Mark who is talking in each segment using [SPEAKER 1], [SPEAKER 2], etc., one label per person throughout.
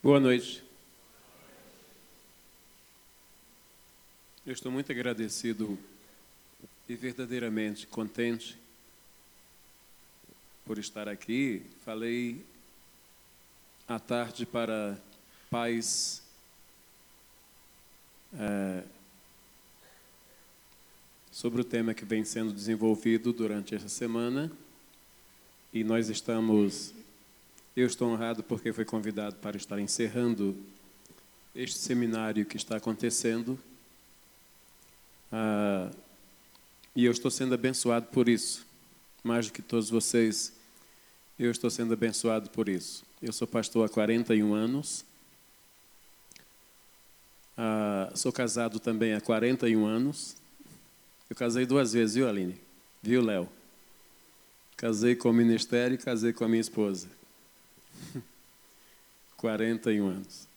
[SPEAKER 1] Boa noite. Eu estou muito agradecido e verdadeiramente contente por estar aqui. Falei à tarde para pais é, sobre o tema que vem sendo desenvolvido durante essa semana e nós estamos eu estou honrado porque fui convidado para estar encerrando este seminário que está acontecendo. Ah, e eu estou sendo abençoado por isso. Mais do que todos vocês, eu estou sendo abençoado por isso. Eu sou pastor há 41 anos. Ah, sou casado também há 41 anos. Eu casei duas vezes, viu, Aline? Viu, Léo? Casei com o ministério e casei com a minha esposa. 41 anos.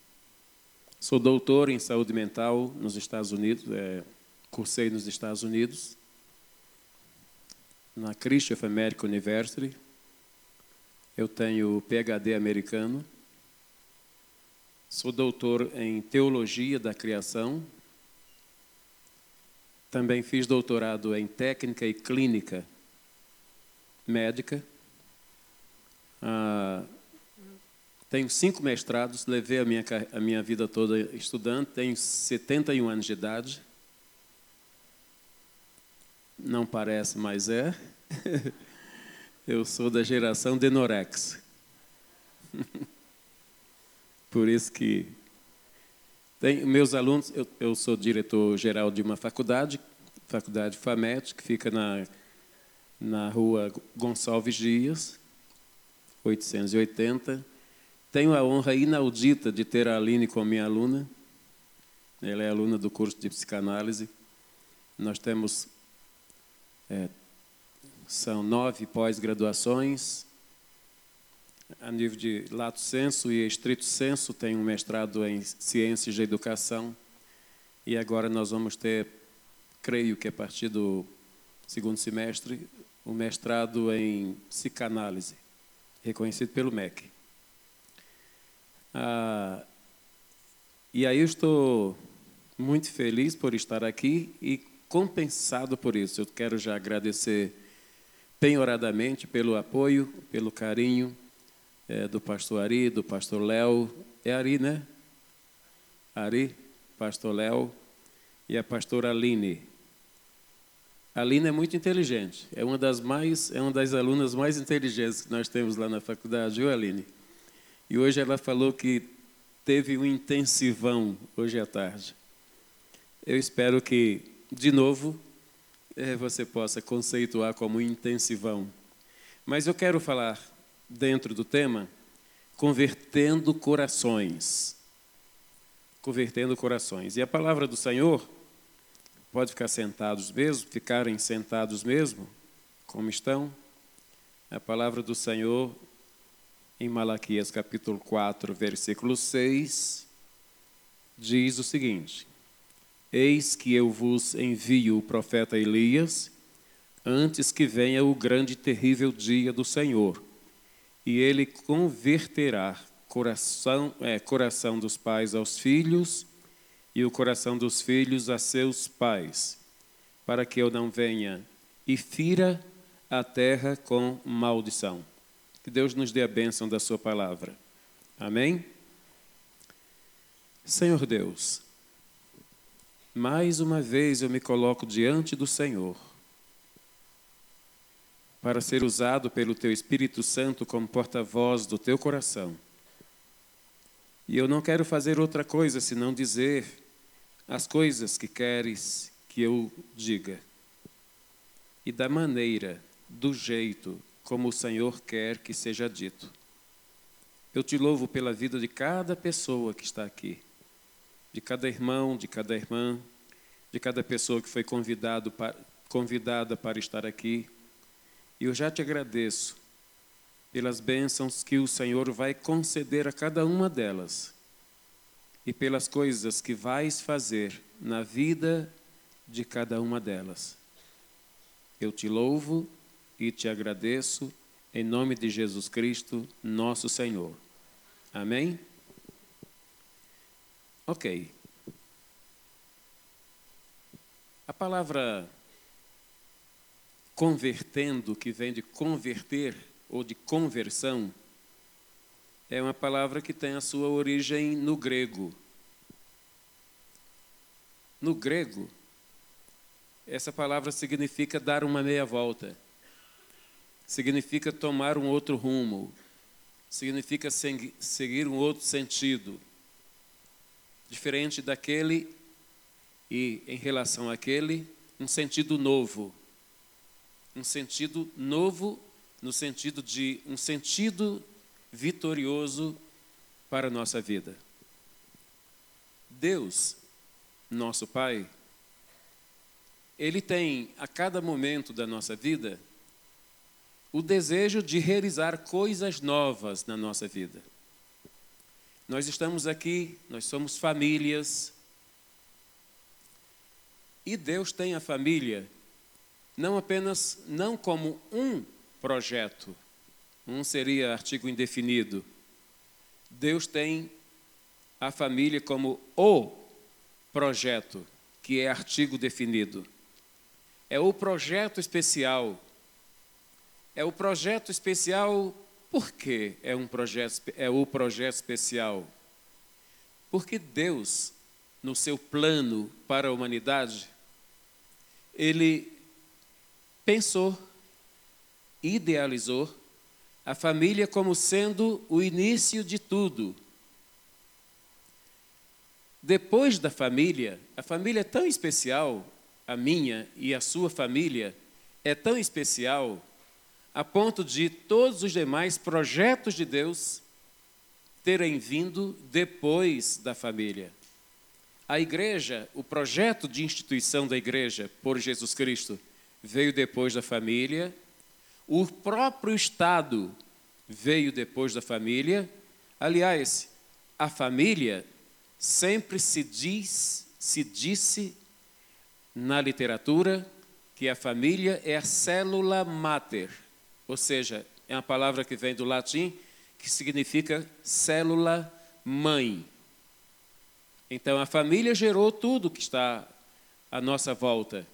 [SPEAKER 1] Sou doutor em saúde mental nos Estados Unidos, é, cursei nos Estados Unidos, na Christian American University. Eu tenho PhD americano. Sou doutor em teologia da criação. Também fiz doutorado em técnica e clínica médica. Ah, tenho cinco mestrados, levei a minha, a minha vida toda estudando, tenho 71 anos de idade. Não parece, mas é. Eu sou da geração de Norex. Por isso que tem meus alunos, eu, eu sou diretor geral de uma faculdade, faculdade FAMET, que fica na, na rua Gonçalves Dias, 880. Tenho a honra inaudita de ter a Aline como minha aluna. Ela é aluna do curso de psicanálise. Nós temos é, são nove pós-graduações. A nível de lato senso e estrito senso, tem um mestrado em ciências da educação. E agora nós vamos ter, creio que a partir do segundo semestre, o um mestrado em psicanálise, reconhecido pelo MEC. Ah, e aí eu estou muito feliz por estar aqui e compensado por isso. Eu quero já agradecer penhoradamente pelo apoio, pelo carinho é, do pastor Ari, do pastor Léo. É Ari, né? Ari, pastor Léo e a pastora Aline. A Aline é muito inteligente. É uma das mais, é uma das alunas mais inteligentes que nós temos lá na faculdade, viu, Aline? E hoje ela falou que teve um intensivão hoje à tarde. Eu espero que, de novo, eh, você possa conceituar como intensivão. Mas eu quero falar, dentro do tema, convertendo corações. Convertendo corações. E a palavra do Senhor, pode ficar sentados mesmo, ficarem sentados mesmo, como estão. A palavra do Senhor em Malaquias capítulo 4, versículo 6, diz o seguinte: Eis que eu vos envio o profeta Elias, antes que venha o grande e terrível dia do Senhor, e ele converterá coração, é, coração dos pais aos filhos e o coração dos filhos a seus pais, para que eu não venha e fira a terra com maldição. Que Deus nos dê a bênção da Sua palavra. Amém? Senhor Deus, mais uma vez eu me coloco diante do Senhor para ser usado pelo Teu Espírito Santo como porta-voz do Teu coração. E eu não quero fazer outra coisa senão dizer as coisas que queres que eu diga. E da maneira, do jeito como o Senhor quer que seja dito. Eu te louvo pela vida de cada pessoa que está aqui, de cada irmão, de cada irmã, de cada pessoa que foi para, convidada para estar aqui. E eu já te agradeço pelas bênçãos que o Senhor vai conceder a cada uma delas e pelas coisas que vais fazer na vida de cada uma delas. Eu te louvo e te agradeço em nome de Jesus Cristo, nosso Senhor. Amém? Ok. A palavra convertendo, que vem de converter ou de conversão, é uma palavra que tem a sua origem no grego. No grego, essa palavra significa dar uma meia volta, significa tomar um outro rumo, significa seguir um outro sentido, diferente daquele e em relação àquele, um sentido novo. Um sentido novo no sentido de um sentido vitorioso para a nossa vida. Deus, nosso Pai, Ele tem a cada momento da nossa vida o desejo de realizar coisas novas na nossa vida. Nós estamos aqui, nós somos famílias, e Deus tem a família não apenas não como um projeto, um seria artigo indefinido. Deus tem a família como o projeto, que é artigo definido. É o projeto especial. É o projeto especial por que é um projeto é o projeto especial? Porque Deus, no seu plano para a humanidade, ele pensou, idealizou a família como sendo o início de tudo. Depois da família, a família é tão especial, a minha e a sua família é tão especial, a ponto de todos os demais projetos de Deus terem vindo depois da família. A igreja, o projeto de instituição da igreja por Jesus Cristo, veio depois da família. O próprio Estado veio depois da família. Aliás, a família sempre se diz, se disse na literatura que a família é a célula mater, ou seja, é uma palavra que vem do latim que significa célula mãe. Então a família gerou tudo que está à nossa volta.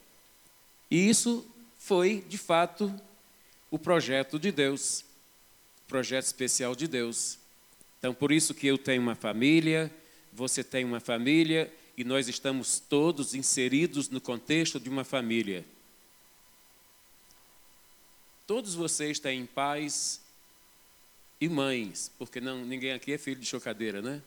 [SPEAKER 1] E isso foi, de fato, o projeto de Deus, o projeto especial de Deus. Então por isso que eu tenho uma família, você tem uma família e nós estamos todos inseridos no contexto de uma família. Todos vocês têm pais e mães, porque não, ninguém aqui é filho de chocadeira, né?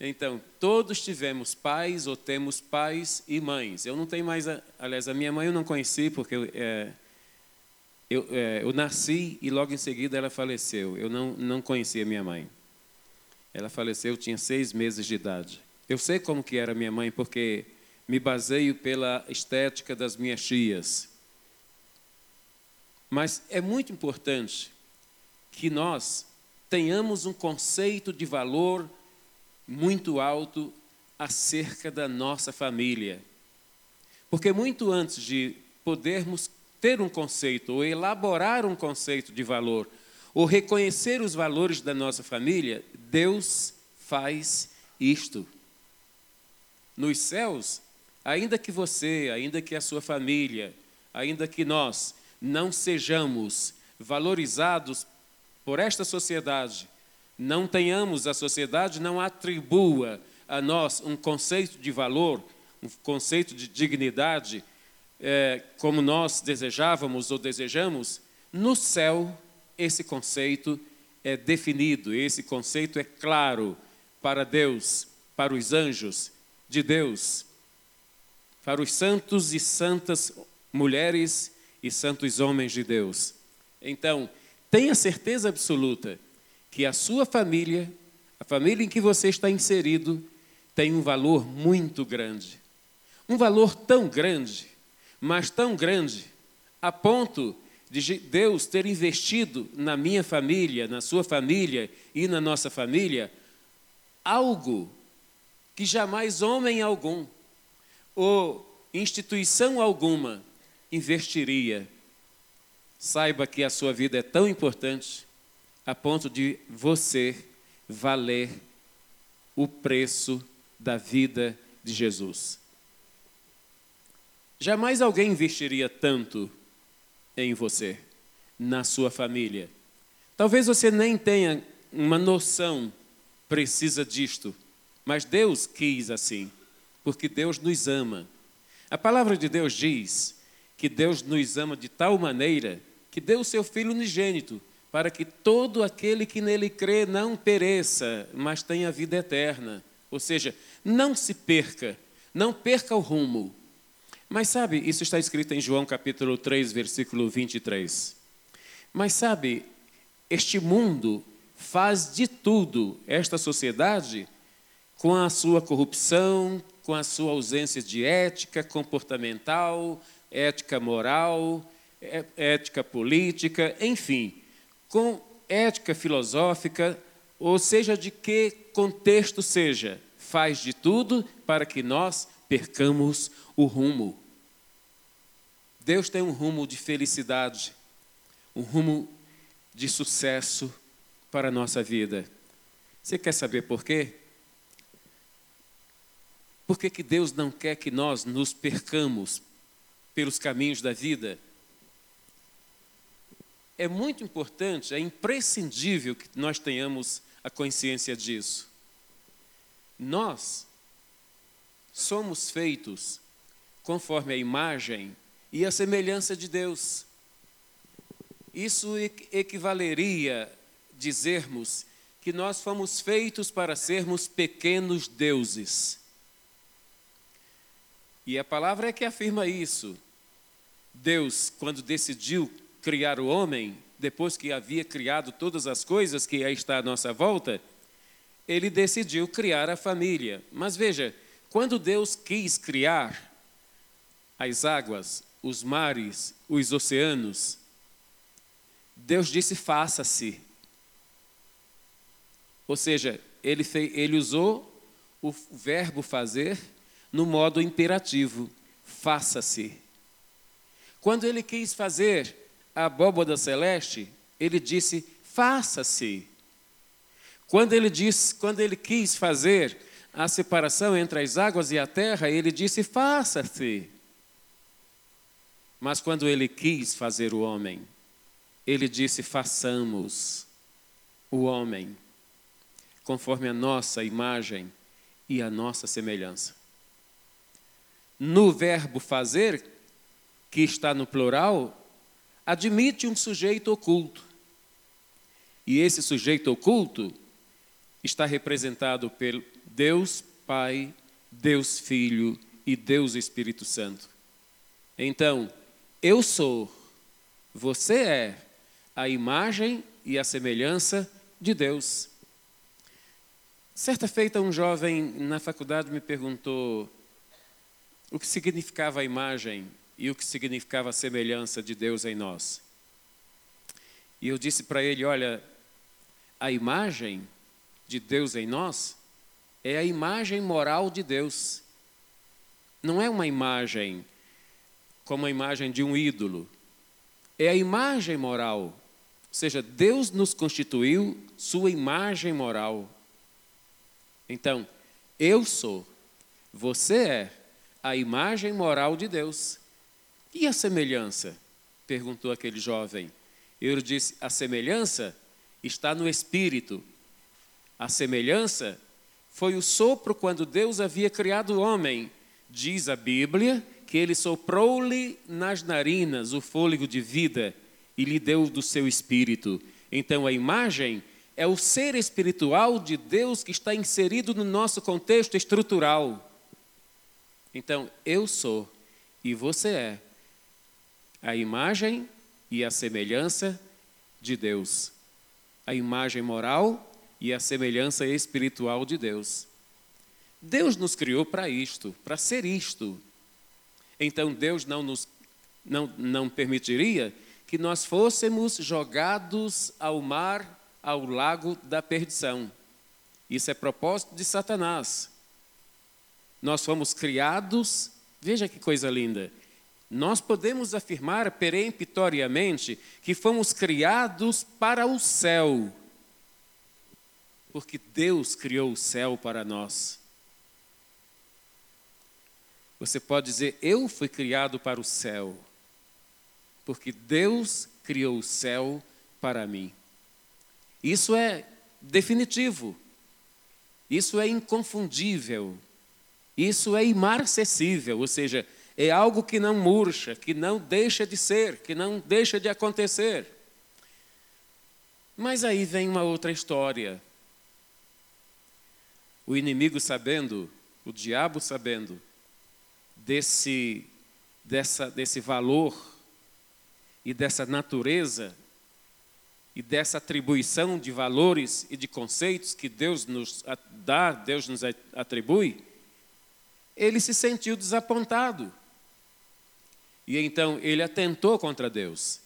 [SPEAKER 1] Então, todos tivemos pais ou temos pais e mães. Eu não tenho mais, a, aliás, a minha mãe eu não conheci porque eu, é, eu, é, eu, nasci e logo em seguida ela faleceu. Eu não, não conhecia minha mãe. Ela faleceu, eu tinha seis meses de idade. Eu sei como que era minha mãe porque me baseio pela estética das minhas tias. Mas é muito importante que nós tenhamos um conceito de valor muito alto acerca da nossa família. Porque muito antes de podermos ter um conceito, ou elaborar um conceito de valor, ou reconhecer os valores da nossa família, Deus faz isto. Nos céus, ainda que você, ainda que a sua família, ainda que nós não sejamos valorizados por esta sociedade, não tenhamos, a sociedade não atribua a nós um conceito de valor, um conceito de dignidade, é, como nós desejávamos ou desejamos, no céu esse conceito é definido, esse conceito é claro para Deus, para os anjos de Deus, para os santos e santas mulheres e santos homens de Deus. Então, tenha certeza absoluta que a sua família, a família em que você está inserido, tem um valor muito grande. Um valor tão grande, mas tão grande, a ponto de Deus ter investido na minha família, na sua família e na nossa família, algo que jamais homem algum ou instituição alguma investiria. Saiba que a sua vida é tão importante a ponto de você valer o preço da vida de Jesus. Jamais alguém investiria tanto em você, na sua família. Talvez você nem tenha uma noção precisa disto, mas Deus quis assim, porque Deus nos ama. A palavra de Deus diz que Deus nos ama de tal maneira que deu o seu Filho unigênito, para que todo aquele que nele crê não pereça, mas tenha vida eterna. Ou seja, não se perca, não perca o rumo. Mas sabe, isso está escrito em João capítulo 3, versículo 23. Mas sabe, este mundo faz de tudo, esta sociedade, com a sua corrupção, com a sua ausência de ética comportamental, ética moral, é, ética política, enfim, com ética filosófica, ou seja, de que contexto seja, faz de tudo para que nós percamos o rumo. Deus tem um rumo de felicidade, um rumo de sucesso para a nossa vida. Você quer saber por quê? Por que, que Deus não quer que nós nos percamos pelos caminhos da vida? É muito importante, é imprescindível que nós tenhamos a consciência disso. Nós somos feitos conforme a imagem e a semelhança de Deus. Isso equivaleria dizermos que nós fomos feitos para sermos pequenos deuses. E a palavra é que afirma isso. Deus, quando decidiu criar o homem, depois que havia criado todas as coisas que aí está à nossa volta, ele decidiu criar a família. Mas veja, quando Deus quis criar as águas, os mares, os oceanos, Deus disse: faça-se. Ou seja, ele, fez, ele usou o verbo fazer no modo imperativo: faça-se. Quando ele quis fazer a abóboda celeste, ele disse: faça-se. Quando ele disse, quando ele quis fazer a separação entre as águas e a terra, ele disse: faça-se. Mas quando ele quis fazer o homem, ele disse: façamos o homem conforme a nossa imagem e a nossa semelhança. No verbo fazer, que está no plural, admite um sujeito oculto. E esse sujeito oculto está representado pelo Deus Pai, Deus Filho e Deus Espírito Santo. Então, eu sou, você é a imagem e a semelhança de Deus. Certa feita, um jovem na faculdade me perguntou o que significava a imagem e o que significava a semelhança de Deus em nós. E eu disse para ele: Olha, a imagem de Deus em nós é a imagem moral de Deus. Não é uma imagem como a imagem de um ídolo. É a imagem moral. Ou seja, Deus nos constituiu sua imagem moral. Então, eu sou, você é a imagem moral de Deus. E a semelhança? perguntou aquele jovem. Eu disse: a semelhança está no Espírito. A semelhança foi o sopro quando Deus havia criado o homem. Diz a Bíblia que ele soprou-lhe nas narinas o fôlego de vida e lhe deu do seu espírito. Então a imagem é o ser espiritual de Deus que está inserido no nosso contexto estrutural. Então, eu sou e você é a imagem e a semelhança de Deus. A imagem moral e a semelhança espiritual de Deus. Deus nos criou para isto, para ser isto. Então Deus não nos não, não permitiria que nós fôssemos jogados ao mar ao lago da perdição. Isso é propósito de Satanás. Nós fomos criados, veja que coisa linda. Nós podemos afirmar peremptoriamente que fomos criados para o céu. porque Deus criou o céu para nós. Você pode dizer: Eu fui criado para o céu, porque Deus criou o céu para mim. Isso é definitivo, isso é inconfundível, isso é imarcessível, ou seja, é algo que não murcha, que não deixa de ser, que não deixa de acontecer. Mas aí vem uma outra história. O inimigo sabendo, o diabo sabendo desse, dessa, desse valor e dessa natureza e dessa atribuição de valores e de conceitos que Deus nos dá, Deus nos atribui, ele se sentiu desapontado. E então ele atentou contra Deus.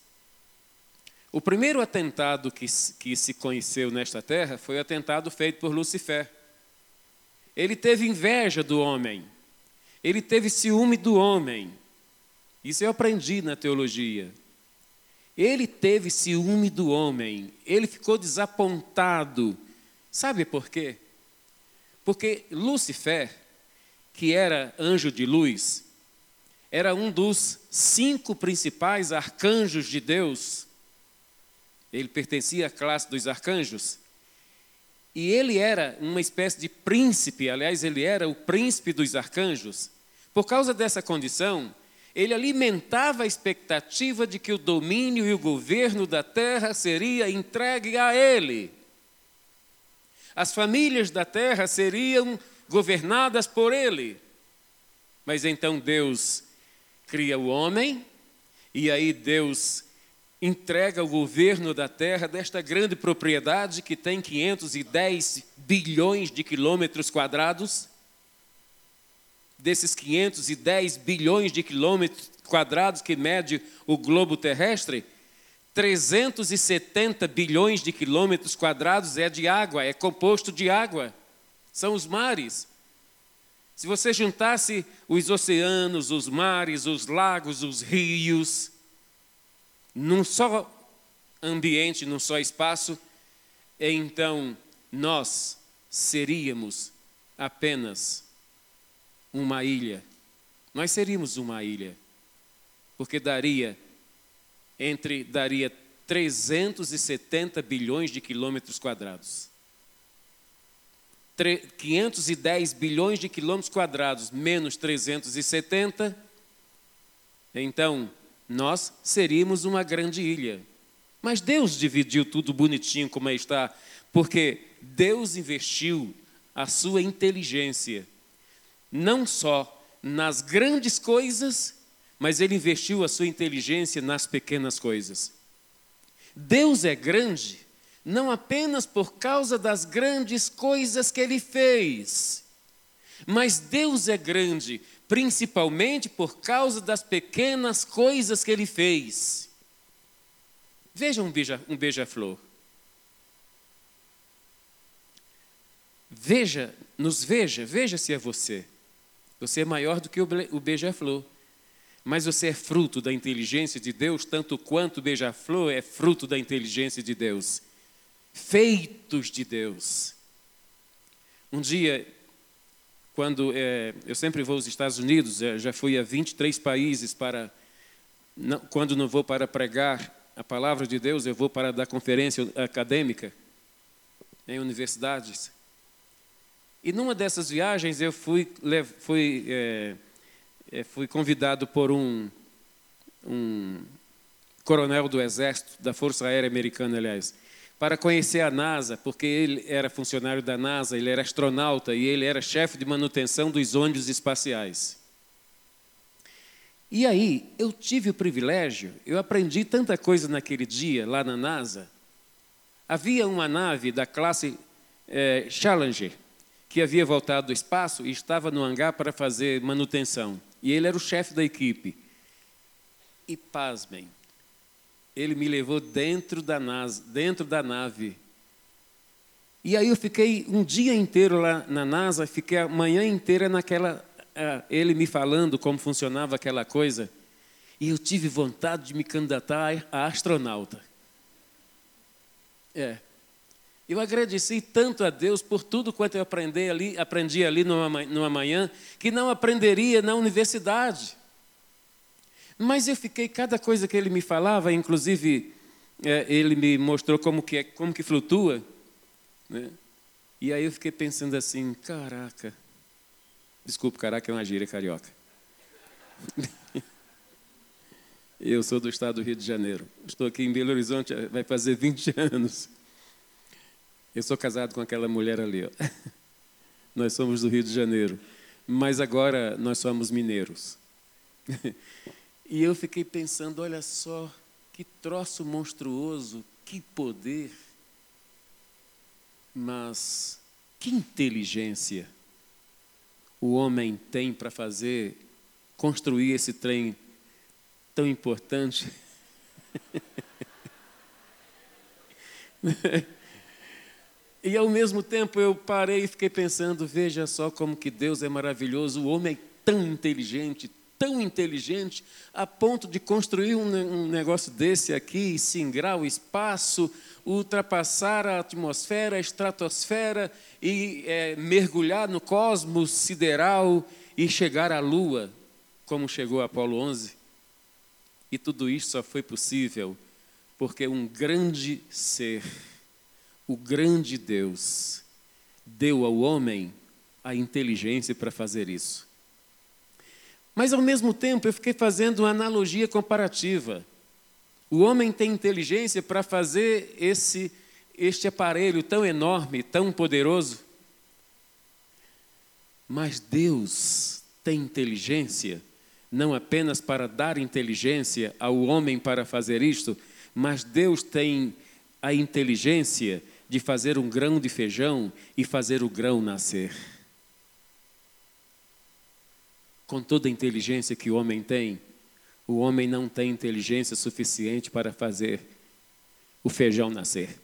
[SPEAKER 1] O primeiro atentado que, que se conheceu nesta terra foi o atentado feito por Lucifer. Ele teve inveja do homem, ele teve ciúme do homem. Isso eu aprendi na teologia. Ele teve ciúme do homem, ele ficou desapontado. Sabe por quê? Porque Lucifer, que era anjo de luz, era um dos cinco principais arcanjos de Deus. Ele pertencia à classe dos arcanjos. E ele era uma espécie de príncipe, aliás, ele era o príncipe dos arcanjos. Por causa dessa condição, ele alimentava a expectativa de que o domínio e o governo da terra seria entregue a ele. As famílias da terra seriam governadas por ele. Mas então Deus cria o homem, e aí Deus entrega o governo da terra desta grande propriedade que tem 510 bilhões de quilômetros quadrados. Desses 510 bilhões de quilômetros quadrados que mede o globo terrestre, 370 bilhões de quilômetros quadrados é de água, é composto de água. São os mares. Se você juntasse os oceanos, os mares, os lagos, os rios, num só ambiente, num só espaço, então nós seríamos apenas uma ilha. Nós seríamos uma ilha. Porque daria entre daria 370 bilhões de quilômetros quadrados. 510 bilhões de quilômetros quadrados menos 370, então nós seríamos uma grande ilha. Mas Deus dividiu tudo bonitinho como está, porque Deus investiu a sua inteligência, não só nas grandes coisas, mas Ele investiu a sua inteligência nas pequenas coisas. Deus é grande não apenas por causa das grandes coisas que ele fez, mas Deus é grande principalmente por causa das pequenas coisas que ele fez. Veja um beija-flor. Um beija veja, nos veja, veja se é você. Você é maior do que o beija-flor. Mas você é fruto da inteligência de Deus, tanto quanto o beija-flor é fruto da inteligência de Deus feitos de Deus. Um dia, quando é, eu sempre vou aos Estados Unidos, já fui a 23 países para, não, quando não vou para pregar a palavra de Deus, eu vou para dar conferência acadêmica em universidades. E numa dessas viagens eu fui, fui, é, é, fui convidado por um, um coronel do Exército, da Força Aérea Americana, aliás, para conhecer a NASA, porque ele era funcionário da NASA, ele era astronauta e ele era chefe de manutenção dos ônibus espaciais. E aí, eu tive o privilégio, eu aprendi tanta coisa naquele dia lá na NASA. Havia uma nave da classe é, Challenger que havia voltado do espaço e estava no hangar para fazer manutenção. E ele era o chefe da equipe. E pasmem, ele me levou dentro da, nave, dentro da nave. E aí eu fiquei um dia inteiro lá na NASA, fiquei a manhã inteira naquela, ele me falando como funcionava aquela coisa. E eu tive vontade de me candidatar a astronauta. É. Eu agradeci tanto a Deus por tudo quanto eu aprendi ali, aprendi ali numa, numa manhã, que não aprenderia na universidade. Mas eu fiquei, cada coisa que ele me falava, inclusive é, ele me mostrou como que, é, como que flutua. Né? E aí eu fiquei pensando assim, caraca. Desculpa, caraca é uma gíria carioca. Eu sou do estado do Rio de Janeiro. Estou aqui em Belo Horizonte, vai fazer 20 anos. Eu sou casado com aquela mulher ali. Ó. Nós somos do Rio de Janeiro. Mas agora nós somos mineiros. E eu fiquei pensando: olha só, que troço monstruoso, que poder. Mas que inteligência o homem tem para fazer, construir esse trem tão importante. E ao mesmo tempo eu parei e fiquei pensando, veja só como que Deus é maravilhoso, o homem é tão inteligente, tão inteligente, a ponto de construir um, negócio desse aqui, singrar o espaço, ultrapassar a atmosfera, a estratosfera e é, mergulhar no cosmos sideral e chegar à Lua, como chegou Apolo 11. E tudo isso só foi possível porque um grande ser o grande Deus deu ao homem a inteligência para fazer isso. Mas ao mesmo tempo eu fiquei fazendo uma analogia comparativa. O homem tem inteligência para fazer esse este aparelho tão enorme, tão poderoso. Mas Deus tem inteligência não apenas para dar inteligência ao homem para fazer isto, mas Deus tem a inteligência de fazer um grão de feijão e fazer o grão nascer. Com toda a inteligência que o homem tem, o homem não tem inteligência suficiente para fazer o feijão nascer.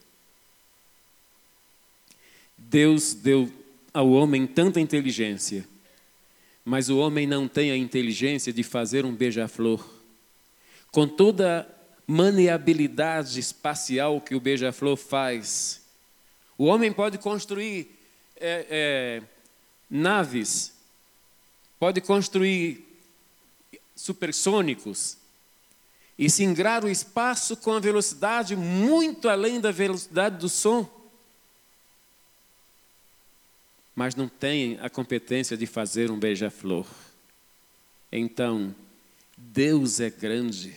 [SPEAKER 1] Deus deu ao homem tanta inteligência, mas o homem não tem a inteligência de fazer um beija-flor. Com toda a maniabilidade espacial que o beija-flor faz, o homem pode construir é, é, naves, pode construir supersônicos e singrar o espaço com a velocidade muito além da velocidade do som. Mas não tem a competência de fazer um beija-flor. Então, Deus é grande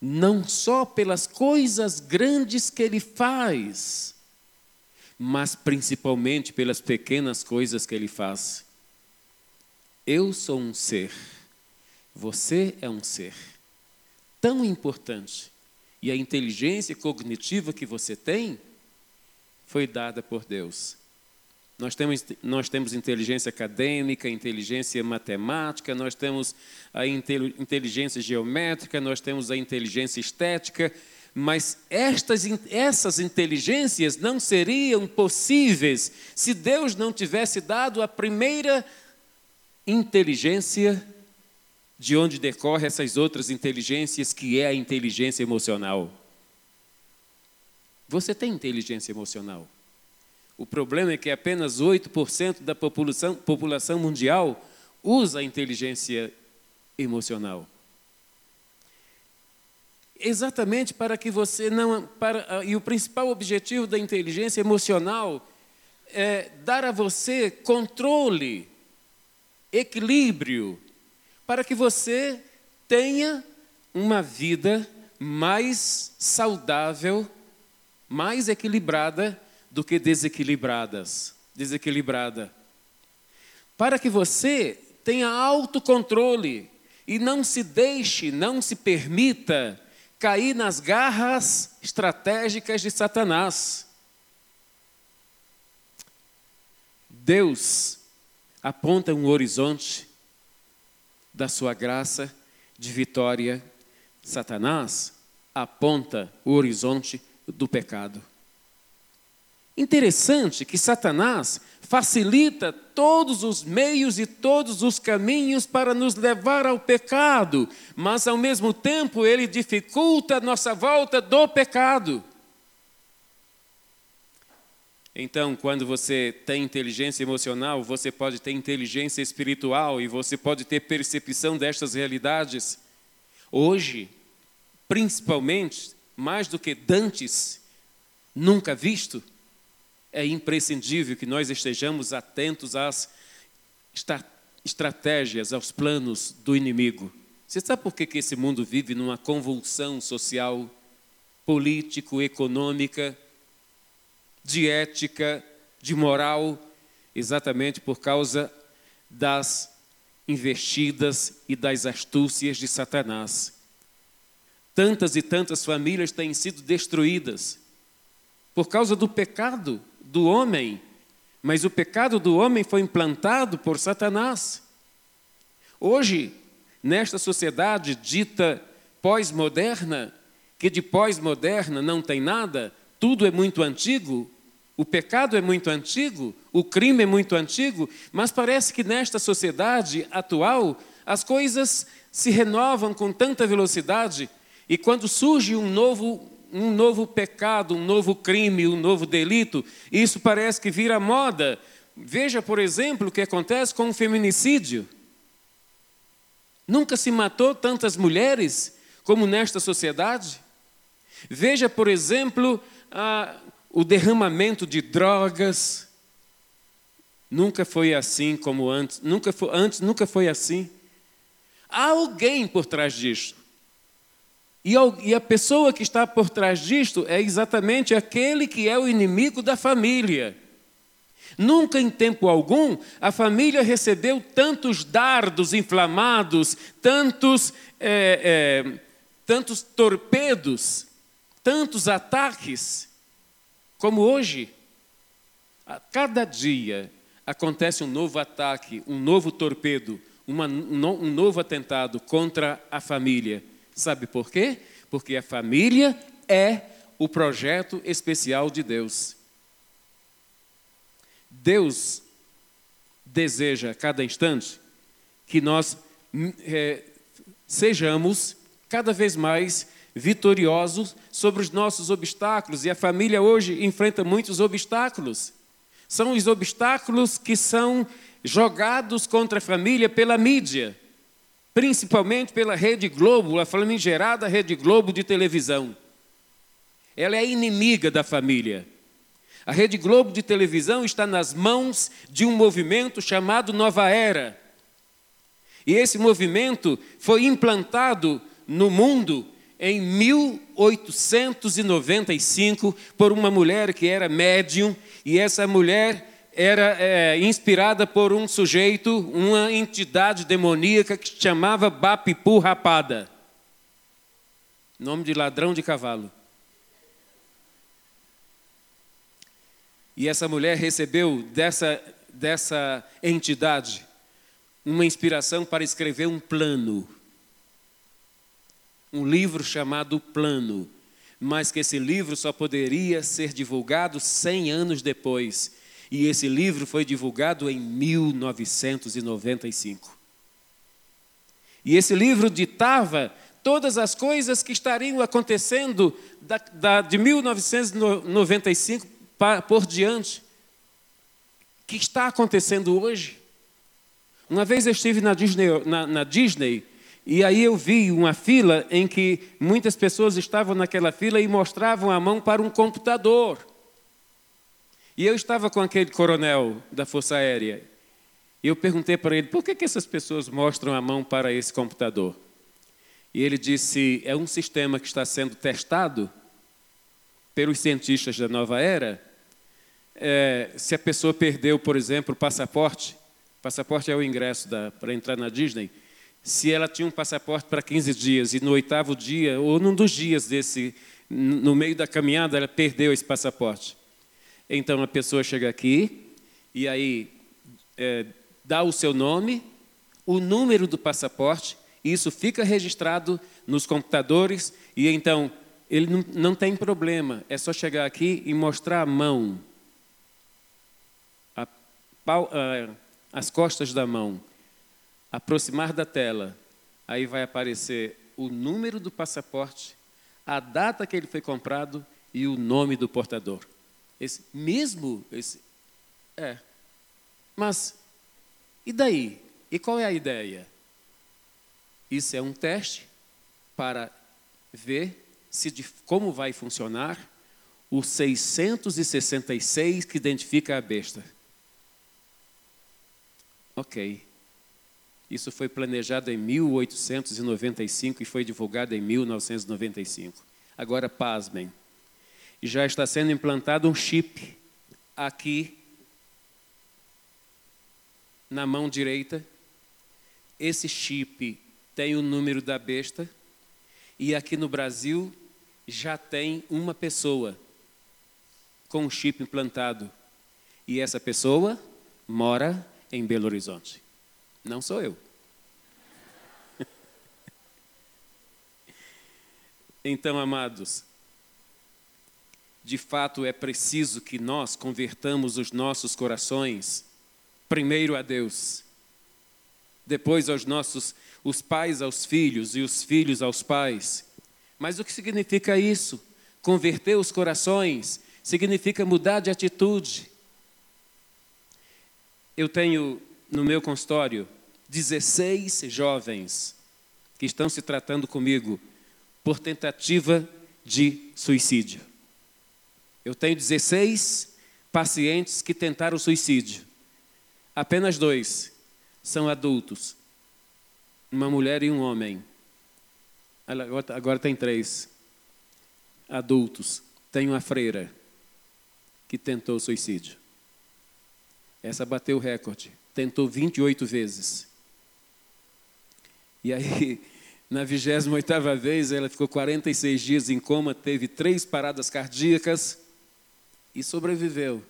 [SPEAKER 1] não só pelas coisas grandes que ele faz, mas principalmente pelas pequenas coisas que ele faz. Eu sou um ser, você é um ser tão importante, e a inteligência cognitiva que você tem foi dada por Deus. Nós temos, nós temos inteligência acadêmica, inteligência matemática, nós temos a inteligência geométrica, nós temos a inteligência estética, mas estas, essas inteligências não seriam possíveis se Deus não tivesse dado a primeira inteligência de onde decorre essas outras inteligências, que é a inteligência emocional. Você tem inteligência emocional. O problema é que apenas 8% da população, população mundial usa a inteligência emocional exatamente para que você não. Para, ah, e o principal objetivo da inteligência emocional é dar a você controle, equilíbrio, para que você tenha uma vida mais saudável, mais equilibrada do que desequilibradas, desequilibrada. Para que você tenha autocontrole e não se deixe, não se permita cair nas garras estratégicas de Satanás. Deus aponta um horizonte da sua graça de vitória. Satanás aponta o horizonte do pecado. Interessante que Satanás facilita todos os meios e todos os caminhos para nos levar ao pecado, mas ao mesmo tempo ele dificulta a nossa volta do pecado. Então, quando você tem inteligência emocional, você pode ter inteligência espiritual e você pode ter percepção destas realidades. Hoje, principalmente, mais do que dantes, nunca visto, é imprescindível que nós estejamos atentos às estratégias, aos planos do inimigo. Você sabe por que esse mundo vive numa convulsão social, político, econômica? De ética, de moral, exatamente por causa das investidas e das astúcias de Satanás. Tantas e tantas famílias têm sido destruídas por causa do pecado do homem, mas o pecado do homem foi implantado por Satanás. Hoje, nesta sociedade dita pós-moderna, que de pós-moderna não tem nada, tudo é muito antigo, o pecado é muito antigo, o crime é muito antigo, mas parece que nesta sociedade atual as coisas se renovam com tanta velocidade e quando surge um novo um novo pecado, um novo crime, um novo delito, isso parece que vira moda. Veja, por exemplo, o que acontece com o feminicídio. Nunca se matou tantas mulheres como nesta sociedade. Veja, por exemplo, ah, o derramamento de drogas nunca foi assim como antes, nunca foi, antes nunca foi assim. Há alguém por trás disto. E, e a pessoa que está por trás disto é exatamente aquele que é o inimigo da família. Nunca em tempo algum a família recebeu tantos dardos inflamados, tantos, é, é, tantos torpedos tantos ataques como hoje. A cada dia acontece um novo ataque, um novo torpedo, uma, um novo atentado contra a família. Sabe por quê? Porque a família é o projeto especial de Deus. Deus deseja a cada instante que nós é, sejamos cada vez mais vitoriosos sobre os nossos obstáculos. E a família hoje enfrenta muitos obstáculos. São os obstáculos que são jogados contra a família pela mídia, principalmente pela Rede Globo, a famigerada Rede Globo de televisão. Ela é inimiga da família. A Rede Globo de televisão está nas mãos de um movimento chamado Nova Era. E esse movimento foi implantado no mundo em 1895 por uma mulher que era médium, e essa mulher era é, inspirada por um sujeito, uma entidade demoníaca que se chamava Bapipu Rapada. Nome de ladrão de cavalo. E essa mulher recebeu dessa, dessa entidade uma inspiração para escrever um plano um livro chamado Plano, mas que esse livro só poderia ser divulgado 100 anos depois. E esse livro foi divulgado em 1995. E esse livro ditava todas as coisas que estariam acontecendo da, da, de 1995 por diante, que está acontecendo hoje. Uma vez eu estive na Disney, na, na Disney e aí eu vi uma fila em que muitas pessoas estavam naquela fila e mostravam a mão para um computador. E eu estava com aquele coronel da Força Aérea. E eu perguntei para ele, por que, que essas pessoas mostram a mão para esse computador? E ele disse, é um sistema que está sendo testado pelos cientistas da nova era. É, se a pessoa perdeu, por exemplo, o passaporte, passaporte é o ingresso para entrar na Disney, se ela tinha um passaporte para 15 dias e no oitavo dia, ou num dos dias desse, no meio da caminhada, ela perdeu esse passaporte. Então a pessoa chega aqui e aí é, dá o seu nome, o número do passaporte, e isso fica registrado nos computadores, e então ele não, não tem problema, é só chegar aqui e mostrar a mão, a, a, as costas da mão aproximar da tela, aí vai aparecer o número do passaporte, a data que ele foi comprado e o nome do portador. Esse, mesmo? Esse, é. Mas, e daí? E qual é a ideia? Isso é um teste para ver se de, como vai funcionar o 666 que identifica a besta. Ok. Isso foi planejado em 1895 e foi divulgado em 1995. Agora, pasmem. Já está sendo implantado um chip aqui na mão direita. Esse chip tem o número da besta. E aqui no Brasil já tem uma pessoa com um chip implantado. E essa pessoa mora em Belo Horizonte. Não sou eu. Então, amados, de fato é preciso que nós convertamos os nossos corações primeiro a Deus, depois aos nossos os pais aos filhos e os filhos aos pais. Mas o que significa isso? Converter os corações significa mudar de atitude. Eu tenho no meu consultório 16 jovens que estão se tratando comigo por tentativa de suicídio. Eu tenho 16 pacientes que tentaram suicídio. Apenas dois são adultos, uma mulher e um homem. Agora tem três adultos. Tem uma freira que tentou suicídio. Essa bateu o recorde. Tentou 28 vezes. E aí, na 28 vez, ela ficou 46 dias em coma, teve três paradas cardíacas e sobreviveu.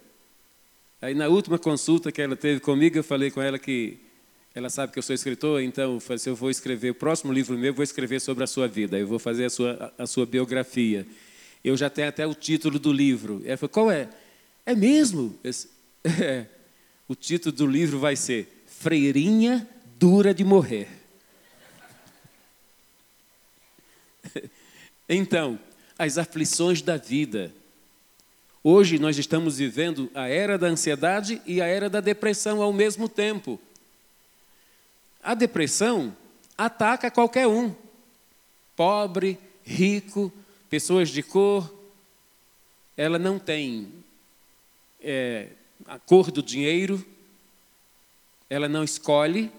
[SPEAKER 1] Aí, na última consulta que ela teve comigo, eu falei com ela que ela sabe que eu sou escritor, então eu falei assim, eu vou escrever o próximo livro meu, vou escrever sobre a sua vida, eu vou fazer a sua, a sua biografia. Eu já tenho até o título do livro. Ela falou, qual é? É mesmo? é. O título do livro vai ser Freirinha Dura de Morrer. Então, as aflições da vida. Hoje nós estamos vivendo a era da ansiedade e a era da depressão ao mesmo tempo. A depressão ataca qualquer um, pobre, rico, pessoas de cor. Ela não tem é, a cor do dinheiro, ela não escolhe,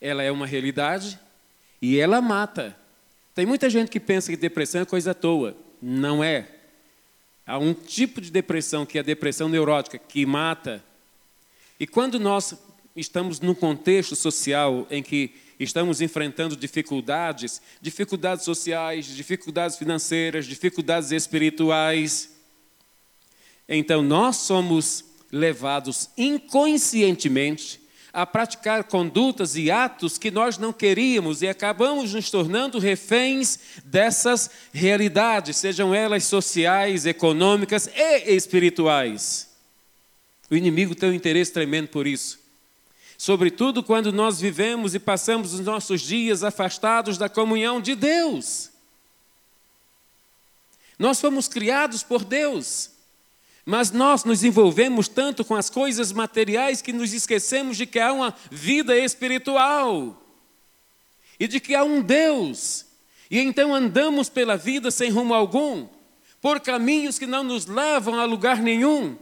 [SPEAKER 1] ela é uma realidade e ela mata. Tem muita gente que pensa que depressão é coisa à toa. Não é. Há um tipo de depressão que é a depressão neurótica, que mata. E quando nós estamos num contexto social em que estamos enfrentando dificuldades, dificuldades sociais, dificuldades financeiras, dificuldades espirituais. Então nós somos levados inconscientemente a praticar condutas e atos que nós não queríamos e acabamos nos tornando reféns dessas realidades, sejam elas sociais, econômicas e espirituais. O inimigo tem um interesse tremendo por isso sobretudo quando nós vivemos e passamos os nossos dias afastados da comunhão de Deus. Nós fomos criados por Deus, mas nós nos envolvemos tanto com as coisas materiais que nos esquecemos de que há uma vida espiritual e de que há um Deus. E então andamos pela vida sem rumo algum, por caminhos que não nos levam a lugar nenhum.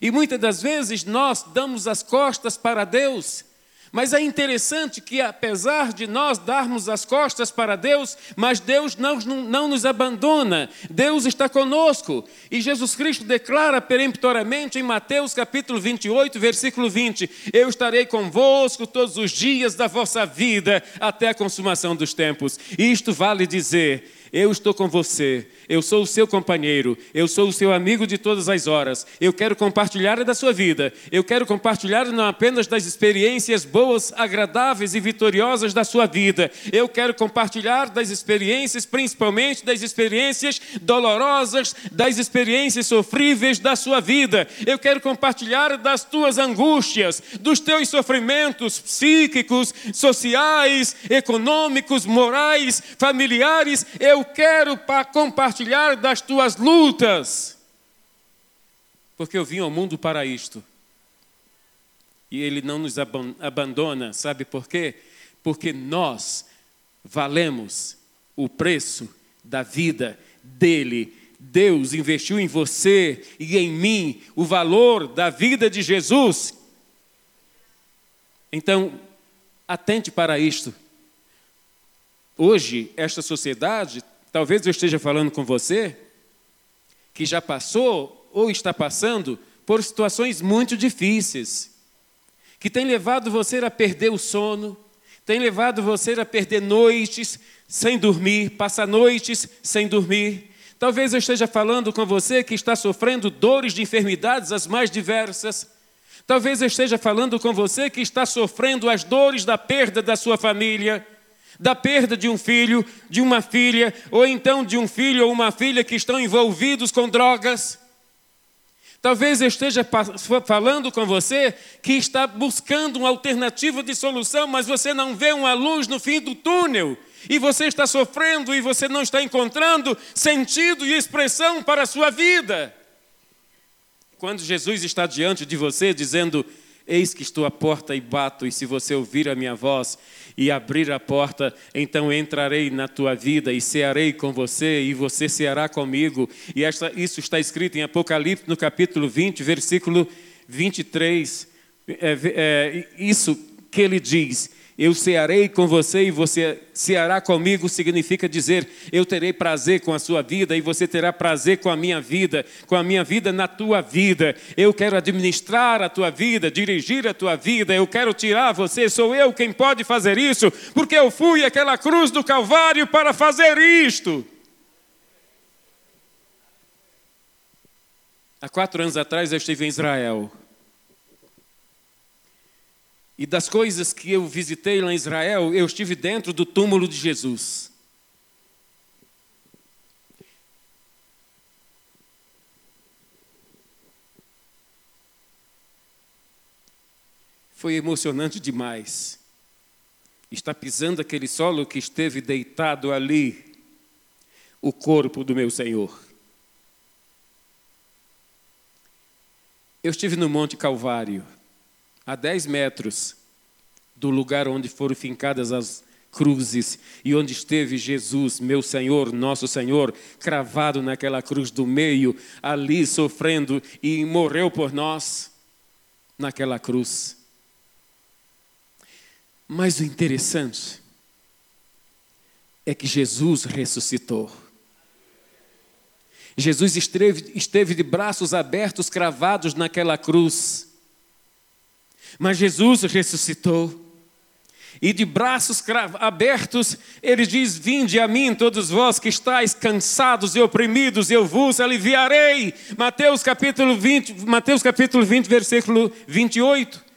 [SPEAKER 1] E muitas das vezes nós damos as costas para Deus. Mas é interessante que, apesar de nós darmos as costas para Deus, mas Deus não, não, nos abandona, Deus está conosco. E Jesus Cristo declara peremptoriamente em Mateus capítulo 28, versículo 20: Eu estarei convosco todos os dias da vossa vida, até a consumação dos tempos. Isto vale dizer eu estou com você, eu sou o seu companheiro, eu sou o seu amigo de todas as horas. Eu quero compartilhar da sua vida, eu quero compartilhar não apenas das experiências boas, agradáveis e vitoriosas da sua vida, eu quero compartilhar das experiências, principalmente das experiências dolorosas, das experiências sofríveis da sua vida. Eu quero compartilhar das tuas angústias, dos teus sofrimentos psíquicos, sociais, econômicos, morais, familiares. Eu quero compartilhar das tuas lutas. porque eu vim ao mundo para isto. E Ele não nos abandona, sabe por quê? Porque nós valemos o preço da vida dele. Deus investiu em você e em mim o valor da vida de Jesus. Então, atente para isto. Hoje, esta sociedade, talvez eu esteja falando com você, que já passou ou está passando por situações muito difíceis, que tem levado você a perder o sono, tem levado você a perder noites sem dormir, passar noites sem dormir. Talvez eu esteja falando com você que está sofrendo dores de enfermidades as mais diversas. Talvez eu esteja falando com você que está sofrendo as dores da perda da sua família, da perda de um filho, de uma filha, ou então de um filho ou uma filha que estão envolvidos com drogas. Talvez eu esteja falando com você que está buscando uma alternativa de solução, mas você não vê uma luz no fim do túnel. E você está sofrendo e você não está encontrando sentido e expressão para a sua vida. Quando Jesus está diante de você dizendo: Eis que estou à porta e bato, e se você ouvir a minha voz e abrir a porta, então entrarei na tua vida e cearei com você, e você ceará comigo. E esta, isso está escrito em Apocalipse, no capítulo 20, versículo 23. É, é, isso que ele diz: eu cearei com você e você ceará comigo, significa dizer, eu terei prazer com a sua vida e você terá prazer com a minha vida, com a minha vida na tua vida. Eu quero administrar a tua vida, dirigir a tua vida, eu quero tirar você, sou eu quem pode fazer isso, porque eu fui aquela cruz do Calvário para fazer isto. Há quatro anos atrás eu estive em Israel. E das coisas que eu visitei lá em Israel, eu estive dentro do túmulo de Jesus. Foi emocionante demais. Está pisando aquele solo que esteve deitado ali, o corpo do meu Senhor. Eu estive no Monte Calvário a 10 metros do lugar onde foram fincadas as cruzes e onde esteve Jesus, meu Senhor, nosso Senhor, cravado naquela cruz do meio, ali sofrendo e morreu por nós naquela cruz. Mas o interessante é que Jesus ressuscitou. Jesus esteve, esteve de braços abertos, cravados naquela cruz. Mas Jesus ressuscitou. E de braços abertos, ele diz: Vinde a mim, todos vós que estáis cansados e oprimidos, eu vos aliviarei. Mateus capítulo 20, Mateus capítulo 20, versículo 28.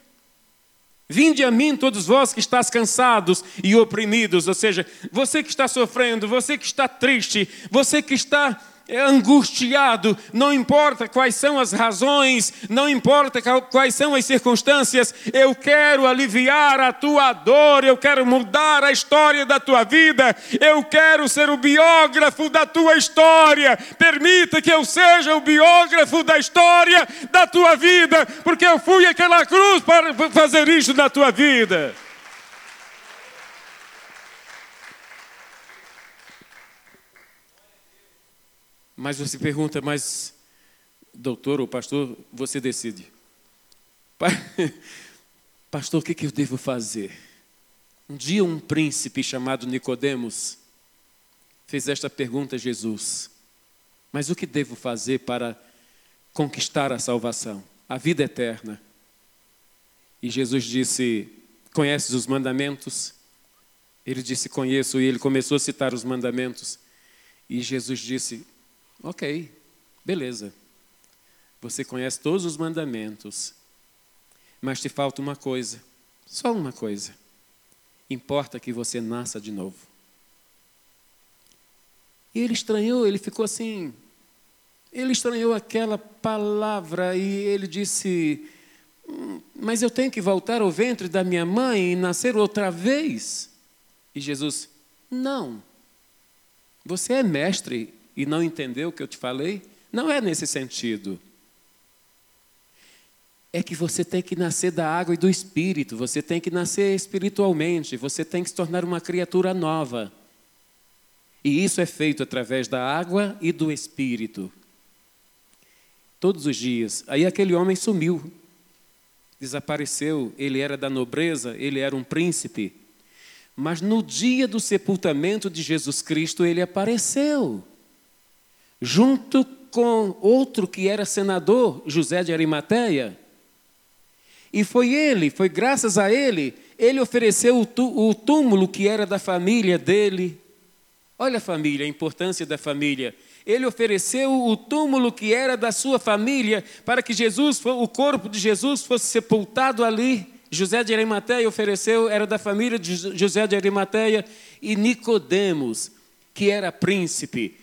[SPEAKER 1] Vinde a mim, todos vós que estáis cansados e oprimidos, ou seja, você que está sofrendo, você que está triste, você que está angustiado, não importa quais são as razões, não importa quais são as circunstâncias, eu quero aliviar a tua dor, eu quero mudar a história da tua vida, eu quero ser o biógrafo da tua história. Permita que eu seja o biógrafo da história da tua vida, porque eu fui aquela cruz para fazer isso na tua vida. Mas você pergunta, mas doutor ou pastor, você decide. Pastor, o que, eu devo fazer? Um dia um príncipe chamado Nicodemos fez esta pergunta a Jesus. Mas o que devo fazer para conquistar a salvação, a vida eterna? E Jesus disse: Conheces os mandamentos? Ele disse: Conheço. E ele começou a citar os mandamentos. E Jesus disse: Ok, beleza. Você conhece todos os mandamentos, mas te falta uma coisa, só uma coisa. Importa que você nasça de novo. E ele estranhou, ele ficou assim. Ele estranhou aquela palavra e ele disse: hum, Mas eu tenho que voltar ao ventre da minha mãe e nascer outra vez? E Jesus: Não. Você é mestre e não entendeu o que eu te falei? Não é nesse sentido. é que você tem que nascer da água e do espírito, você tem que nascer espiritualmente, você tem que se tornar uma criatura nova. E isso é feito através da água e do espírito. Todos os dias. Aí aquele homem sumiu, desapareceu. Ele era da nobreza, ele era um príncipe. Mas no dia do sepultamento de Jesus Cristo, ele apareceu, junto com outro que era senador, José de Arimateia. E foi ele, foi graças a ele, ele ofereceu o túmulo que era da família dele. Olha a família, a importância da família. Ele ofereceu o túmulo que era da sua família para que Jesus, o corpo de Jesus fosse sepultado ali. José de Arimateia ofereceu, era da família de José de Arimateia e Nicodemos, que era príncipe,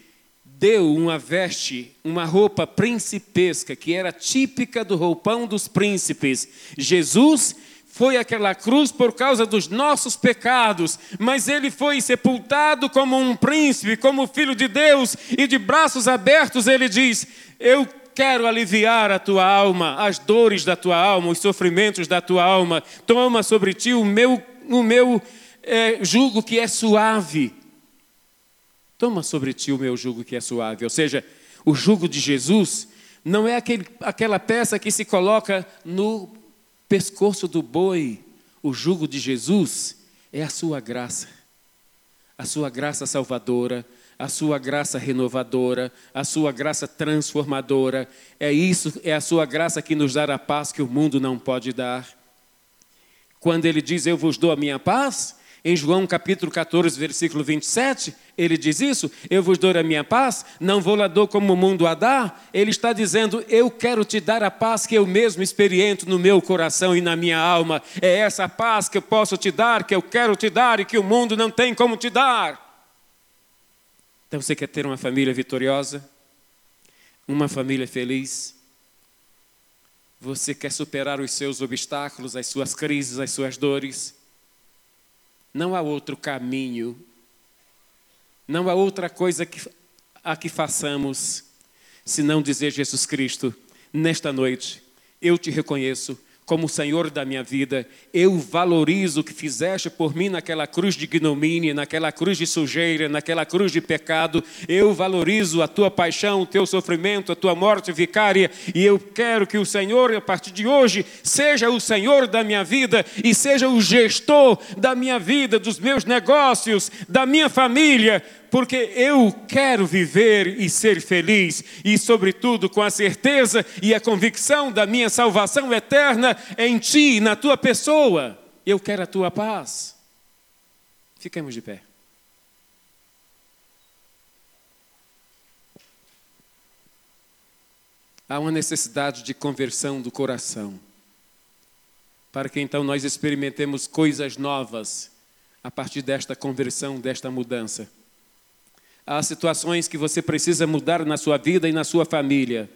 [SPEAKER 1] deu uma veste, uma roupa principesca, que era típica do roupão dos príncipes. Jesus foi aquela cruz por causa dos nossos pecados, mas ele foi sepultado como um príncipe, como filho de Deus, e de braços abertos ele diz: Eu quero aliviar a tua alma, as dores da tua alma, os sofrimentos da tua alma. Toma sobre ti o meu, o meu é, jugo que é suave. Toma sobre ti o meu jugo que é suave. Ou seja, o jugo de Jesus não é aquele, aquela peça que se coloca no pescoço do boi. O jugo de Jesus é a sua graça, a sua graça salvadora, a sua graça renovadora, a sua graça transformadora. É isso, é a sua graça que nos dá a paz que o mundo não pode dar. Quando ele diz: Eu vos dou a minha paz, em João capítulo 14, versículo 27, ele diz isso: Eu vos dou a minha paz, não vou lá dou como o mundo a dá. Ele está dizendo: Eu quero te dar a paz que eu mesmo experimento no meu coração e na minha alma. É essa paz que eu posso te dar, que eu quero te dar e que o mundo não tem como te dar. Então você quer ter uma família vitoriosa? Uma família feliz? Você quer superar os seus obstáculos, as suas crises, as suas dores? Não há outro caminho, não há outra coisa que, a que façamos senão dizer Jesus Cristo, nesta noite, eu te reconheço como Senhor da minha vida, eu valorizo o que fizeste por mim naquela cruz de ignomínia, naquela cruz de sujeira, naquela cruz de pecado. Eu valorizo a tua paixão, o teu sofrimento, a tua morte vicária, e eu quero que o Senhor, a partir de hoje, seja o Senhor da minha vida e seja o gestor da minha vida, dos meus negócios, da minha família, porque eu quero viver e ser feliz, e, sobretudo, com a certeza e a convicção da minha salvação eterna em Ti, na Tua pessoa. Eu quero a Tua paz. Fiquemos de pé. Há uma necessidade de conversão do coração, para que então nós experimentemos coisas novas a partir desta conversão, desta mudança. Há situações que você precisa mudar na sua vida e na sua família.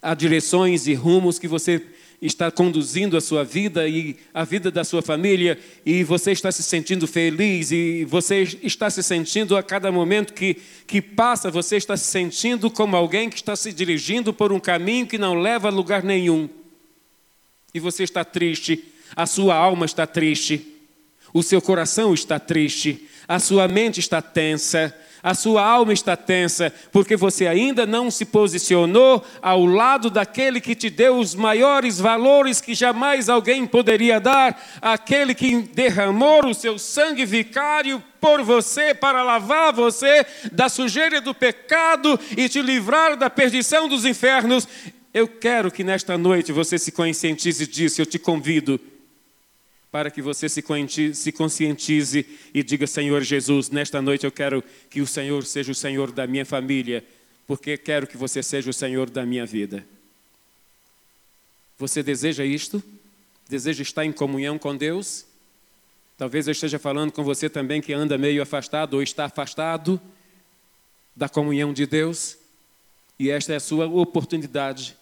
[SPEAKER 1] Há direções e rumos que você está conduzindo a sua vida e a vida da sua família e você está se sentindo feliz e você está se sentindo a cada momento que, que passa, você está se sentindo como alguém que está se dirigindo por um caminho que não leva a lugar nenhum. E você está triste, a sua alma está triste, o seu coração está triste, a sua mente está tensa, a sua alma está tensa, porque você ainda não se posicionou ao lado daquele que te deu os maiores valores que jamais alguém poderia dar, aquele que derramou o seu sangue vicário por você, para lavar você da sujeira do pecado e te livrar da perdição dos infernos. Eu quero que nesta noite você se conscientize disso, eu te convido para que você se conscientize e diga: Senhor Jesus, nesta noite eu quero que o Senhor seja o Senhor da minha família, porque quero que você seja o Senhor da minha vida. Você deseja isto? Deseja estar em comunhão com Deus? Talvez eu esteja falando com você também que anda meio afastado ou está afastado da comunhão de Deus. E esta é a sua oportunidade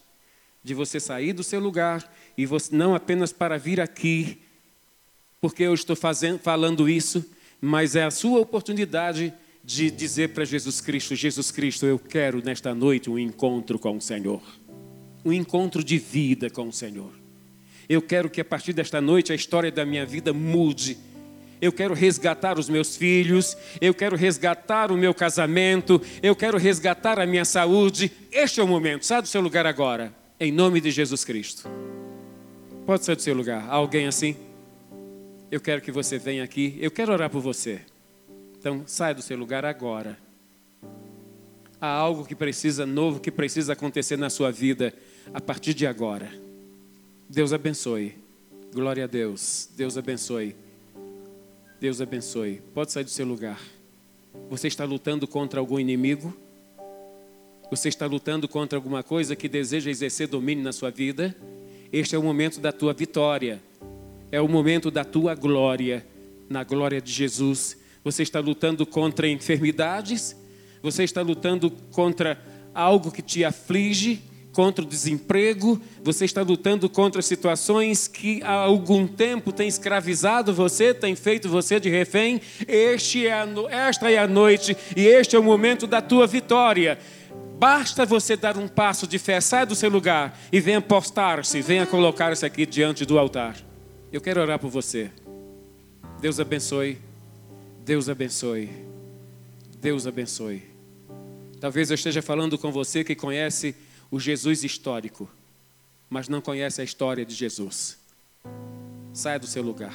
[SPEAKER 1] de você sair do seu lugar e você, não apenas para vir aqui porque eu estou fazendo, falando isso, mas é a sua oportunidade de dizer para Jesus Cristo: Jesus Cristo, eu quero nesta noite um encontro com o Senhor. um encontro de vida com o Senhor. Eu quero que a partir desta noite a história da minha vida mude. Eu quero resgatar os meus filhos, eu quero resgatar o meu casamento, eu quero resgatar a minha saúde. Este é o momento. Sai do seu lugar agora, em nome de Jesus Cristo. Pode sair do seu lugar. Alguém assim? Eu quero que você venha aqui. Eu quero orar por você. Então, sai do seu lugar agora. Há algo que precisa novo, que precisa acontecer na sua vida a partir de agora. Deus abençoe. Glória a Deus. Deus abençoe. Deus abençoe. Pode sair do seu lugar. Você está lutando contra algum inimigo? Você está lutando contra alguma coisa que deseja exercer domínio na sua vida? Este é o momento da tua vitória. É o momento da tua glória, na glória de Jesus. Você está lutando contra enfermidades? Você está lutando contra algo que te aflige? contra o desemprego, você está lutando contra situações que há algum tempo têm escravizado você, têm feito você de refém. Este é. Esta é a noite e este é o momento da tua vitória. Basta você dar um passo de fé, sai do seu lugar e venha postar-se, venha colocar-se aqui diante do altar. Eu quero orar por você. Deus abençoe. Deus abençoe. Deus abençoe. Talvez eu esteja falando com você que conhece o Jesus histórico, mas não conhece a história de Jesus. Saia do seu lugar.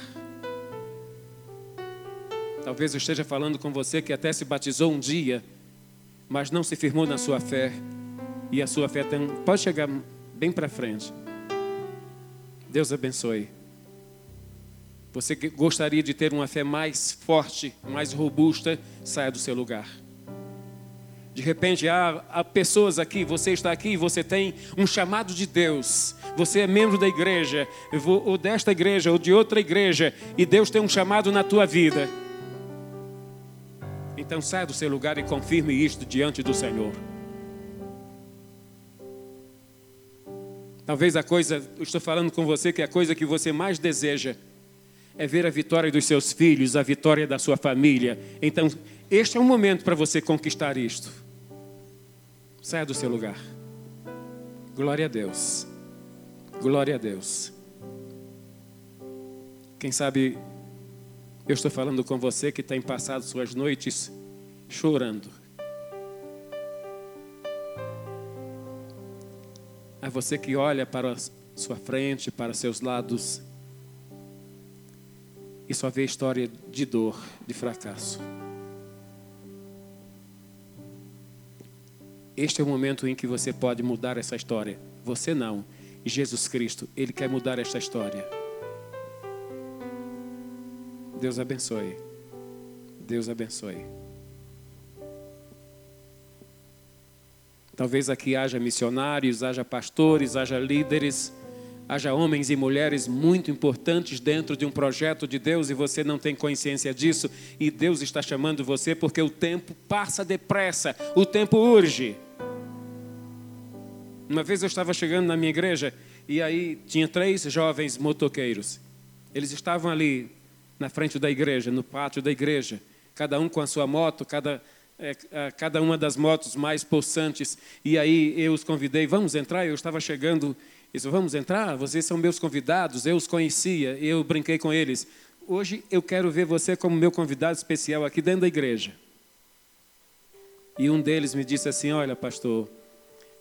[SPEAKER 1] Talvez eu esteja falando com você que até se batizou um dia, mas não se firmou na sua fé. E a sua fé tem... pode chegar bem para frente. Deus abençoe. Você gostaria de ter uma fé mais forte, mais robusta, saia do seu lugar. De repente há, há, pessoas aqui, você está aqui você tem um chamado de Deus. Você é membro da igreja, ou desta igreja, ou de outra igreja, e Deus tem um chamado na tua vida. Então saia do seu lugar e confirme isto diante do Senhor. Talvez a coisa, estou falando com você que a coisa que você mais deseja é ver a vitória dos seus filhos, a vitória da sua família. Então, este é o momento para você conquistar isto. Saia do seu lugar. Glória a Deus. Glória a Deus. Quem sabe eu estou falando com você que tem passado suas noites chorando. A você que olha para sua frente, para seus lados e só vê história de dor, de fracasso. Este é o momento em que você pode mudar essa história. Você não. Jesus Cristo, Ele quer mudar esta história. Deus abençoe. Deus abençoe. Talvez aqui haja missionários, haja pastores, haja líderes, haja homens e mulheres muito importantes dentro de um projeto de Deus e você não tem consciência disso e Deus está chamando você porque o tempo passa depressa, o tempo urge. Uma vez eu estava chegando na minha igreja e aí tinha três jovens motoqueiros. Eles estavam ali na frente da igreja, no pátio da igreja, cada um com a sua moto, cada, é, cada uma das motos mais possantes. E aí eu os convidei, vamos entrar? Eu estava chegando, disse, vamos entrar? Vocês são meus convidados, eu os conhecia, eu brinquei com eles. Hoje eu quero ver você como meu convidado especial aqui dentro da igreja. E um deles me disse assim: Olha, pastor,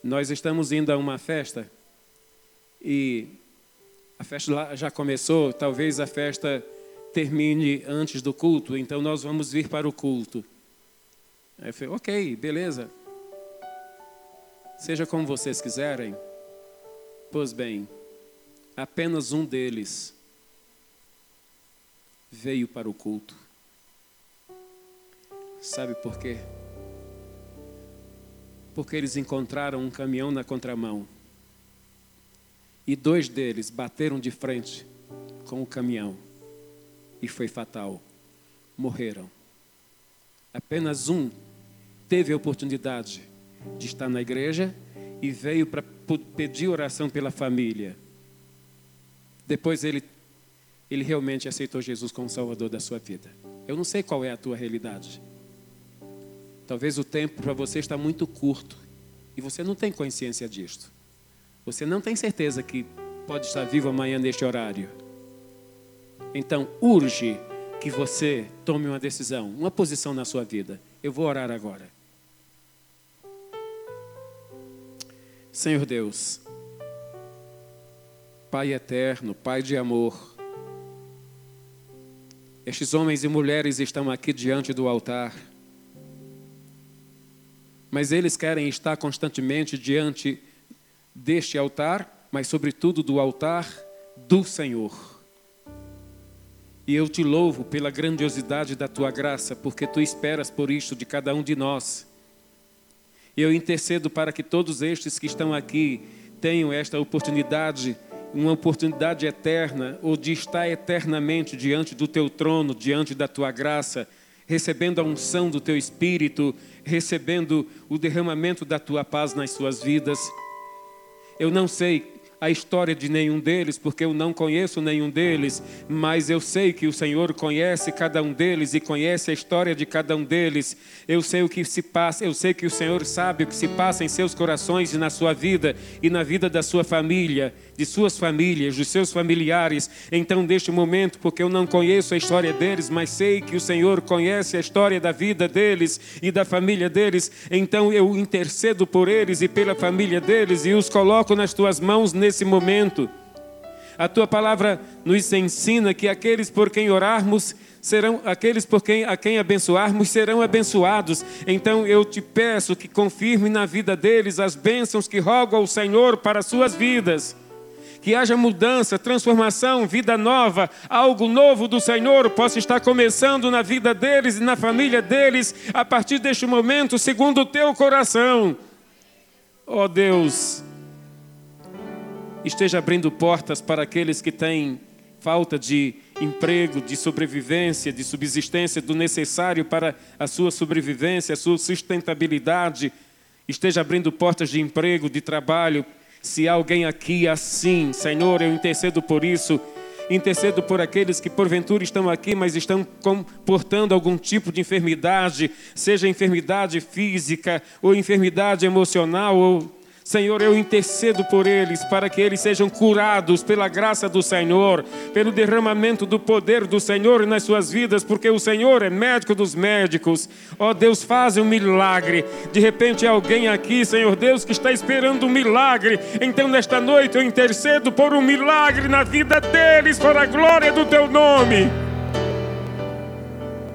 [SPEAKER 1] nós estamos indo a uma festa e a festa já começou, talvez a festa termine antes do culto, então nós vamos vir para o culto. Aí eu falei, ok, beleza. Seja como vocês quiserem. Pois bem, apenas um deles veio para o culto. Sabe por quê? porque eles encontraram um caminhão na contramão. E dois deles bateram de frente com o caminhão. E foi fatal. Morreram. Apenas um teve a oportunidade de estar na igreja e veio para pedir oração pela família. Depois ele, ele realmente aceitou Jesus como Salvador da sua vida. Eu não sei qual é a tua realidade. Talvez o tempo para você está muito curto e você não tem consciência disto. Você não tem certeza que pode estar vivo amanhã neste horário. Então, urge que você tome uma decisão, uma posição na sua vida. Eu vou orar agora. Senhor Deus, Pai eterno, Pai de amor, estes homens e mulheres estão aqui diante do altar, mas eles querem estar constantemente diante deste altar, mas sobretudo do altar do Senhor. E eu te louvo pela grandiosidade da tua graça, porque tu esperas por isto de cada um de nós. Eu intercedo para que todos estes que estão aqui tenham esta oportunidade, uma oportunidade eterna, ou de estar eternamente diante do teu trono, diante da tua graça, recebendo a unção do teu espírito, recebendo o derramamento da tua paz nas suas vidas. Eu não sei a história de nenhum deles, porque eu não conheço nenhum deles, mas eu sei que o Senhor conhece cada um deles e conhece a história de cada um deles. Eu sei o que se passa, eu sei que o Senhor sabe o que se passa em seus corações e na sua vida e na vida da sua família de suas famílias, dos seus familiares. Então, neste momento, porque eu não conheço a história deles, mas sei que o Senhor conhece a história da vida deles e da família deles, então eu intercedo por eles e pela família deles e os coloco nas tuas mãos nesse momento. A tua palavra nos ensina que aqueles por quem orarmos serão aqueles por quem a quem abençoarmos serão abençoados. Então eu te peço que confirme na vida deles as bênçãos que rogo ao Senhor para suas vidas que haja mudança, transformação, vida nova, algo novo do Senhor possa estar começando na vida deles e na família deles a partir deste momento, segundo o teu coração. Ó oh Deus, esteja abrindo portas para aqueles que têm falta de emprego, de sobrevivência, de subsistência, do necessário para a sua sobrevivência, a sua sustentabilidade. Esteja abrindo portas de emprego, de trabalho se alguém aqui assim, Senhor, eu intercedo por isso. Intercedo por aqueles que porventura estão aqui, mas estão comportando algum tipo de enfermidade, seja enfermidade física ou enfermidade emocional ou Senhor, eu intercedo por eles para que eles sejam curados pela graça do Senhor, pelo derramamento do poder do Senhor nas suas vidas, porque o Senhor é médico dos médicos. Ó oh, Deus, faz um milagre. De repente, alguém aqui, Senhor Deus, que está esperando um milagre. Então, nesta noite, eu intercedo por um milagre na vida deles, para a glória do teu nome.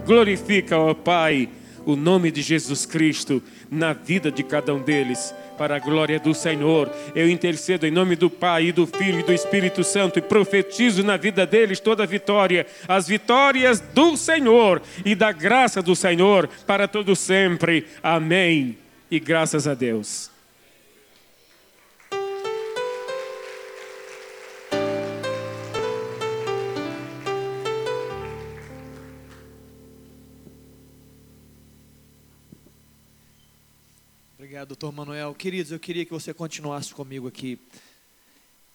[SPEAKER 1] Glorifica, ó oh, Pai, o nome de Jesus Cristo na vida de cada um deles para a glória do Senhor. Eu intercedo em nome do Pai, e do Filho e do Espírito Santo e profetizo na vida deles toda a vitória, as vitórias do Senhor e da graça do Senhor para todo sempre. Amém. E graças a Deus.
[SPEAKER 2] Obrigado, doutor Manuel. Queridos, eu queria que você continuasse comigo aqui.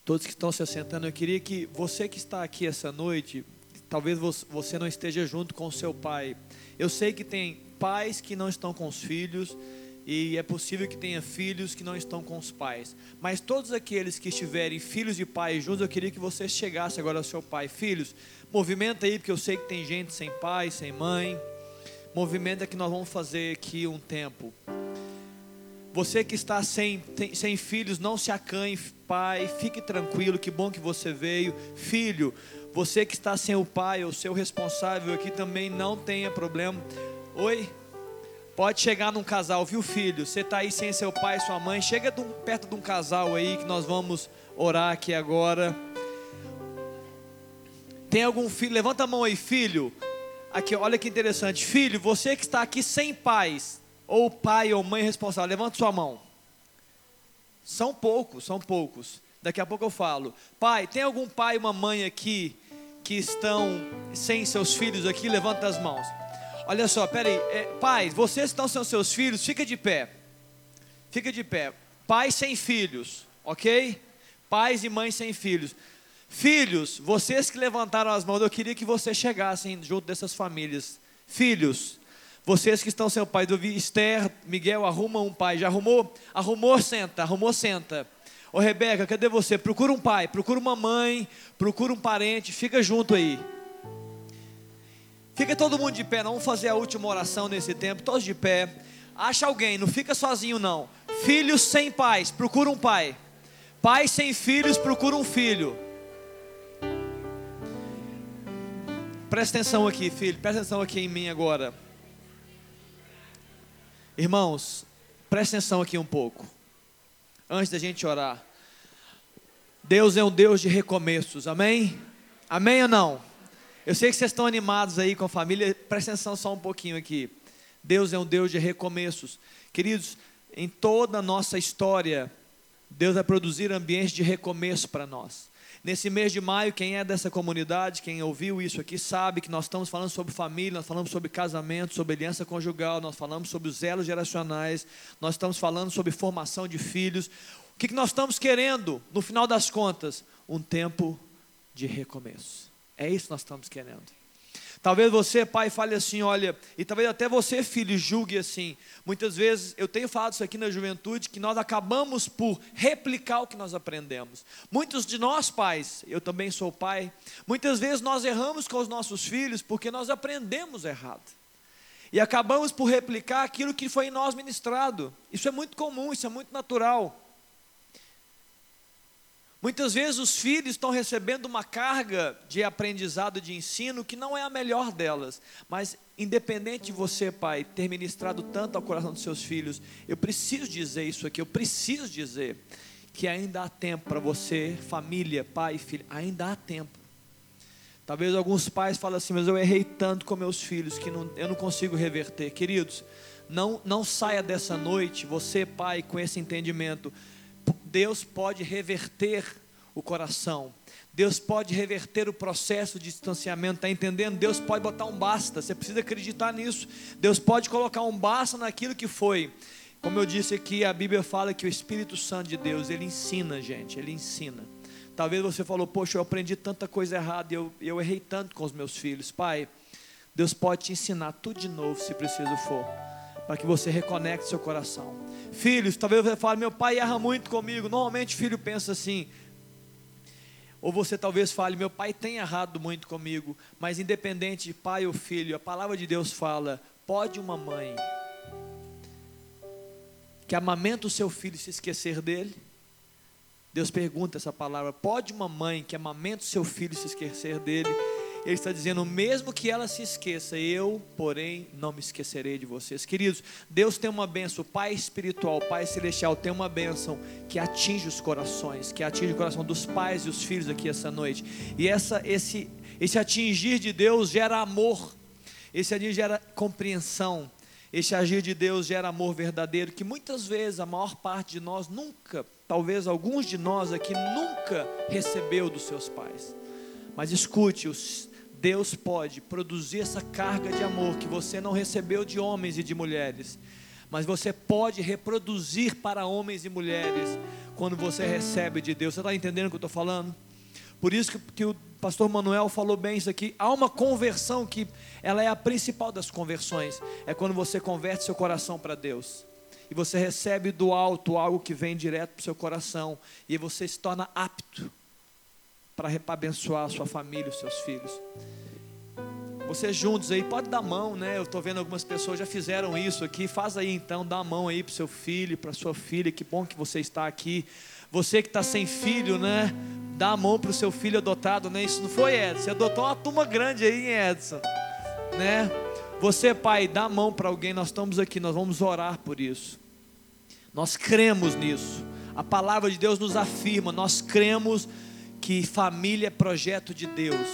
[SPEAKER 2] Todos que estão se assentando, eu queria que você que está aqui essa noite, talvez você não esteja junto com o seu pai. Eu sei que tem pais que não estão com os filhos e é possível que tenha filhos que não estão com os pais. Mas todos aqueles que estiverem filhos e pais juntos, eu queria que você chegasse agora ao seu pai. Filhos, movimenta aí, porque eu sei que tem gente sem pai, sem mãe. Movimenta que nós vamos fazer aqui um tempo. Você que está sem, sem filhos, não se acanhe, pai, fique tranquilo, que bom que você veio. Filho, você que está sem o pai, o seu responsável aqui também não tenha problema. Oi? Pode chegar num casal, viu, filho? Você está aí sem seu pai sua mãe, chega perto de um casal aí que nós vamos orar aqui agora. Tem algum filho? Levanta a mão aí, filho. Aqui, olha que interessante. Filho, você que está aqui sem pais, ou pai ou mãe responsável, levanta sua mão. São poucos, são poucos. Daqui a pouco eu falo. Pai, tem algum pai e uma mãe aqui que estão sem seus filhos aqui? Levanta as mãos. Olha só, peraí. É, pais, vocês estão sem seus filhos, fica de pé. Fica de pé. Pais sem filhos, ok? Pais e mães sem filhos. Filhos, vocês que levantaram as mãos, eu queria que vocês chegassem junto dessas famílias. Filhos, vocês que estão sem o pai do Esther, Miguel, arruma um pai. Já arrumou? Arrumou, senta. Arrumou, senta. Ô Rebeca, cadê você? Procura um pai, procura uma mãe, procura um parente, fica junto aí. Fica todo mundo de pé, vamos fazer a última oração nesse tempo, todos de pé. Acha alguém, não fica sozinho não. Filhos sem pais, procura um pai. Pais sem filhos, procura um filho. Presta atenção aqui, filho, presta atenção aqui em mim agora. Irmãos, presta atenção aqui um pouco. Antes da gente orar. Deus é um Deus de recomeços, amém? Amém ou não? Eu sei que vocês estão animados aí com a família, presta atenção só um pouquinho aqui. Deus é um Deus de recomeços. Queridos, em toda a nossa história, Deus vai produzir ambientes de recomeço para nós. Nesse mês de maio, quem é dessa comunidade, quem ouviu isso aqui, sabe que nós estamos falando sobre família, nós falamos sobre casamento, sobre aliança conjugal, nós falamos sobre os elos geracionais, nós estamos falando sobre formação de filhos. O que nós estamos querendo, no final das contas? Um tempo de recomeço. É isso que nós estamos querendo. Talvez você, pai, fale assim, olha, e talvez até você, filho, julgue assim. Muitas vezes, eu tenho falado isso aqui na juventude, que nós acabamos por replicar o que nós aprendemos. Muitos de nós, pais, eu também sou pai, muitas vezes nós erramos com os nossos filhos porque nós aprendemos errado. E acabamos por replicar aquilo que foi em nós ministrado. Isso é muito comum, isso é muito natural. Muitas vezes os filhos estão recebendo uma carga de aprendizado, de ensino, que não é a melhor delas. Mas, independente de você, pai, ter ministrado tanto ao coração dos seus filhos, eu preciso dizer isso aqui, eu preciso dizer que ainda há tempo para você, família, pai filho, ainda há tempo. Talvez alguns pais falem assim, mas eu errei tanto com meus filhos que não, eu não consigo reverter. Queridos, não, não saia dessa noite, você, pai, com esse entendimento Deus pode reverter o coração. Deus pode reverter o processo de distanciamento, está entendendo? Deus pode botar um basta, você precisa acreditar nisso. Deus pode colocar um basta naquilo que foi. Como eu disse aqui, a Bíblia fala que o Espírito Santo de Deus, ele ensina, gente, ele ensina. Talvez você falou, poxa, eu aprendi tanta coisa errada, eu, eu errei tanto com os meus filhos. Pai, Deus pode te ensinar tudo de novo, se preciso for, para que você reconecte seu coração. Filhos, talvez você fale, meu pai erra muito comigo. Normalmente filho pensa assim. Ou você talvez fale, meu pai tem errado muito comigo. Mas independente de pai ou filho, a palavra de Deus fala: pode uma mãe que amamenta o seu filho se esquecer dele? Deus pergunta essa palavra: pode uma mãe que amamenta o seu filho se esquecer dele? Ele está dizendo: mesmo que ela se esqueça, eu, porém, não me esquecerei de vocês. Queridos, Deus tem uma benção, Pai espiritual, Pai celestial tem uma benção que atinge os corações, que atinge o coração dos pais e os filhos aqui essa noite. E essa, esse, esse atingir de Deus gera amor, esse atingir gera compreensão. Esse agir de Deus gera amor verdadeiro, que muitas vezes a maior parte de nós nunca, talvez alguns de nós aqui nunca recebeu dos seus pais. Mas escute, os, Deus pode produzir essa carga de amor que você não recebeu de homens e de mulheres, mas você pode reproduzir para homens e mulheres quando você recebe de Deus. Você está entendendo o que eu estou falando? Por isso que, que, o pastor Manuel falou bem isso aqui. Há uma conversão que ela é a principal das conversões. É quando você converte seu coração para Deus. E você recebe do alto algo que vem direto para o seu coração. E você se torna apto para abençoar a sua família, os seus filhos. Vocês juntos aí, pode dar mão, né? Eu estou vendo algumas pessoas já fizeram isso aqui. Faz aí então, dá a mão aí para seu filho, para sua filha. Que bom que você está aqui. Você que está sem filho, né? Dá a mão para o seu filho adotado, né? Isso não foi, Edson? Você adotou uma turma grande aí, Edson? Né? Você, pai, dá a mão para alguém. Nós estamos aqui, nós vamos orar por isso. Nós cremos nisso. A palavra de Deus nos afirma, nós cremos que família é projeto de Deus.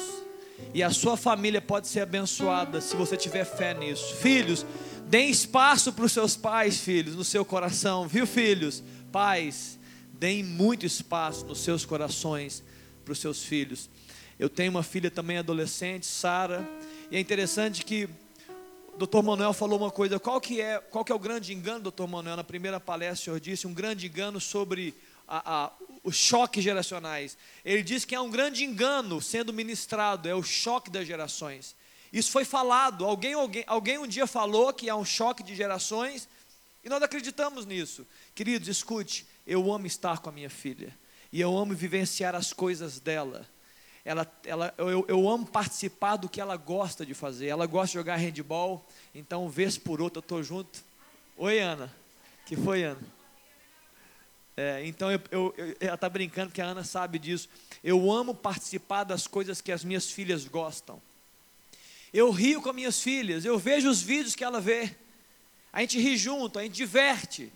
[SPEAKER 2] E a sua família pode ser abençoada se você tiver fé nisso. Filhos, deem espaço para os seus pais, filhos, no seu coração, viu, filhos? Pais, deem muito espaço nos seus corações para os seus filhos. Eu tenho uma filha também adolescente, Sara, e é interessante que o Dr. Manuel falou uma coisa, qual que é, qual que é o grande engano, Dr. Manuel, na primeira palestra o senhor disse, um grande engano sobre a, a, os choques geracionais. Ele diz que é um grande engano sendo ministrado, é o choque das gerações. Isso foi falado, alguém, alguém, alguém um dia falou que há um choque de gerações e nós acreditamos nisso. Queridos, escute, eu amo estar com a minha filha. E eu amo vivenciar as coisas dela. Ela, ela, eu, eu amo participar do que ela gosta de fazer. Ela gosta de jogar handball, então, vez por outra, eu estou junto. Oi, Ana. Que foi, Ana? É, então, eu, eu, eu ela está brincando que a Ana sabe disso. Eu amo participar das coisas que as minhas filhas gostam. Eu rio com as minhas filhas, eu vejo os vídeos que ela vê. A gente ri junto, a gente diverte.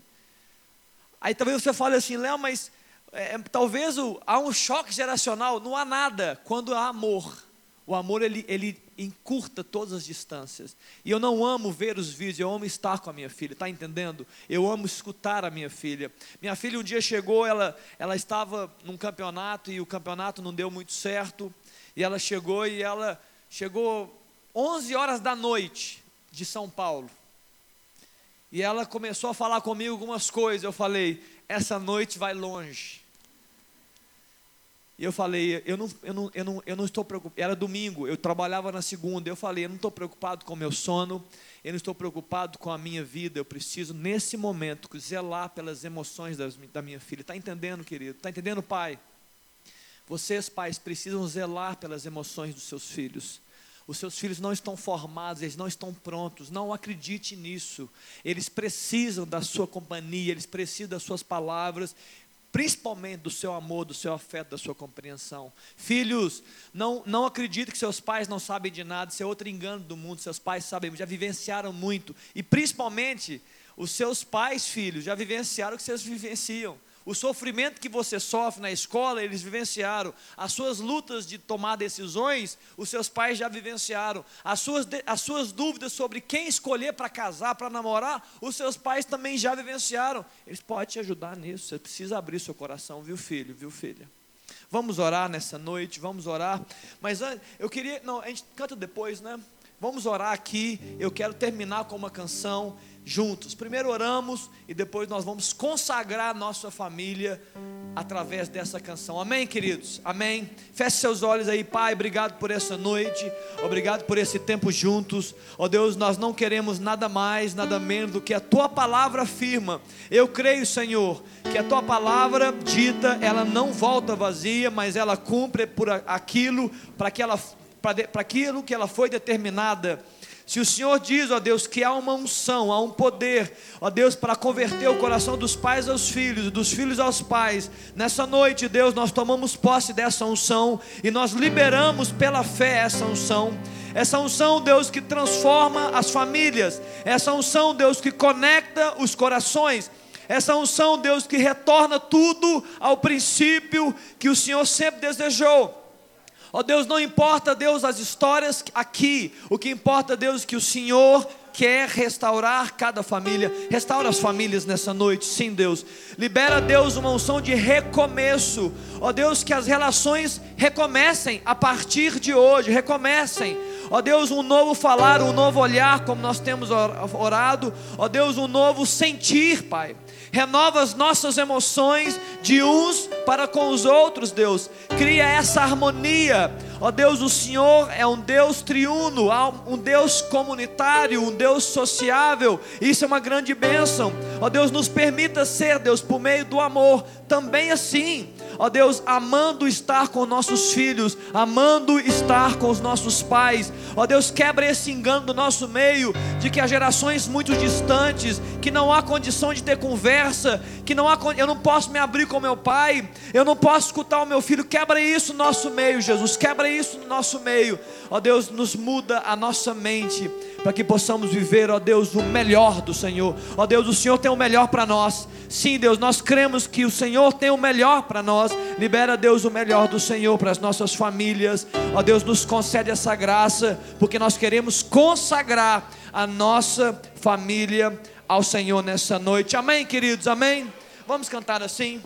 [SPEAKER 2] Aí talvez você fale assim, Léo, mas é, talvez o, há um choque geracional. Não há nada quando há amor. O amor ele, ele encurta todas as distâncias. E eu não amo ver os vídeos, eu amo estar com a minha filha, está entendendo? Eu amo escutar a minha filha. Minha filha um dia chegou, ela, ela estava num campeonato e o campeonato não deu muito certo. E ela chegou e ela chegou 11 horas da noite de São Paulo. E ela começou a falar comigo algumas coisas. Eu falei: essa noite vai longe. E eu falei, eu não, eu não, eu não, eu não estou preocupado. Era domingo, eu trabalhava na segunda. Eu falei, eu não estou preocupado com o meu sono, eu não estou preocupado com a minha vida. Eu preciso, nesse momento, zelar pelas emoções das, da minha filha. Está entendendo, querido? Está entendendo, pai? Vocês, pais, precisam zelar pelas emoções dos seus filhos. Os seus filhos não estão formados, eles não estão prontos. Não acredite nisso. Eles precisam da sua companhia, eles precisam das suas palavras, principalmente do seu amor, do seu afeto, da sua compreensão. Filhos, não, não acredite que seus pais não sabem de nada, isso é outro engano do mundo. Seus pais sabem, já vivenciaram muito. E principalmente, os seus pais, filhos, já vivenciaram o que vocês vivenciam. O sofrimento que você sofre na escola, eles vivenciaram. As suas lutas de tomar decisões, os seus pais já vivenciaram. As suas, as suas dúvidas sobre quem escolher para casar, para namorar, os seus pais também já vivenciaram. Eles podem te ajudar nisso. Você precisa abrir seu coração, viu, filho, viu, filha? Vamos orar nessa noite, vamos orar. Mas eu queria. Não, a gente canta depois, né? Vamos orar aqui. Eu quero terminar com uma canção juntos. Primeiro oramos e depois nós vamos consagrar nossa família através dessa canção. Amém, queridos? Amém. Feche seus olhos aí, Pai. Obrigado por essa noite. Obrigado por esse tempo juntos. Ó oh, Deus, nós não queremos nada mais, nada menos do que a tua palavra afirma. Eu creio, Senhor, que a tua palavra dita, ela não volta vazia, mas ela cumpre por aquilo para que ela para aquilo que ela foi determinada se o Senhor diz, ó Deus, que há uma unção, há um poder, ó Deus, para converter o coração dos pais aos filhos, dos filhos aos pais, nessa noite, Deus, nós tomamos posse dessa unção e nós liberamos pela fé essa unção. Essa unção, Deus, que transforma as famílias, essa unção, Deus, que conecta os corações, essa unção, Deus, que retorna tudo ao princípio que o Senhor sempre desejou. Ó oh, Deus, não importa, Deus, as histórias aqui, o que importa, Deus, é que o Senhor quer restaurar cada família. Restaura as famílias nessa noite, sim, Deus. Libera, Deus, uma unção de recomeço. Ó oh, Deus, que as relações recomecem a partir de hoje, recomecem. Ó oh, Deus, um novo falar, um novo olhar, como nós temos orado. Ó Deus, um novo sentir, Pai renova as nossas emoções de uns para com os outros, Deus. Cria essa harmonia. Ó Deus, o Senhor é um Deus triuno, um Deus comunitário, um Deus sociável. Isso é uma grande bênção. Ó Deus, nos permita ser, Deus, por meio do amor, também assim ó Deus, amando estar com nossos filhos, amando estar com os nossos pais, ó Deus, quebra esse engano do nosso meio, de que há gerações muito distantes, que não há condição de ter conversa, que não há, eu não posso me abrir com meu pai, eu não posso escutar o meu filho, quebra isso no nosso meio, Jesus, quebra isso no nosso meio, ó Deus, nos muda a nossa mente, para que possamos viver, ó Deus, o melhor do Senhor. Ó Deus, o Senhor tem o melhor para nós. Sim, Deus, nós cremos que o Senhor tem o melhor para nós. Libera, Deus, o melhor do Senhor para as nossas famílias. Ó Deus, nos concede essa graça, porque nós queremos consagrar a nossa família ao Senhor nessa noite. Amém, queridos? Amém? Vamos cantar assim.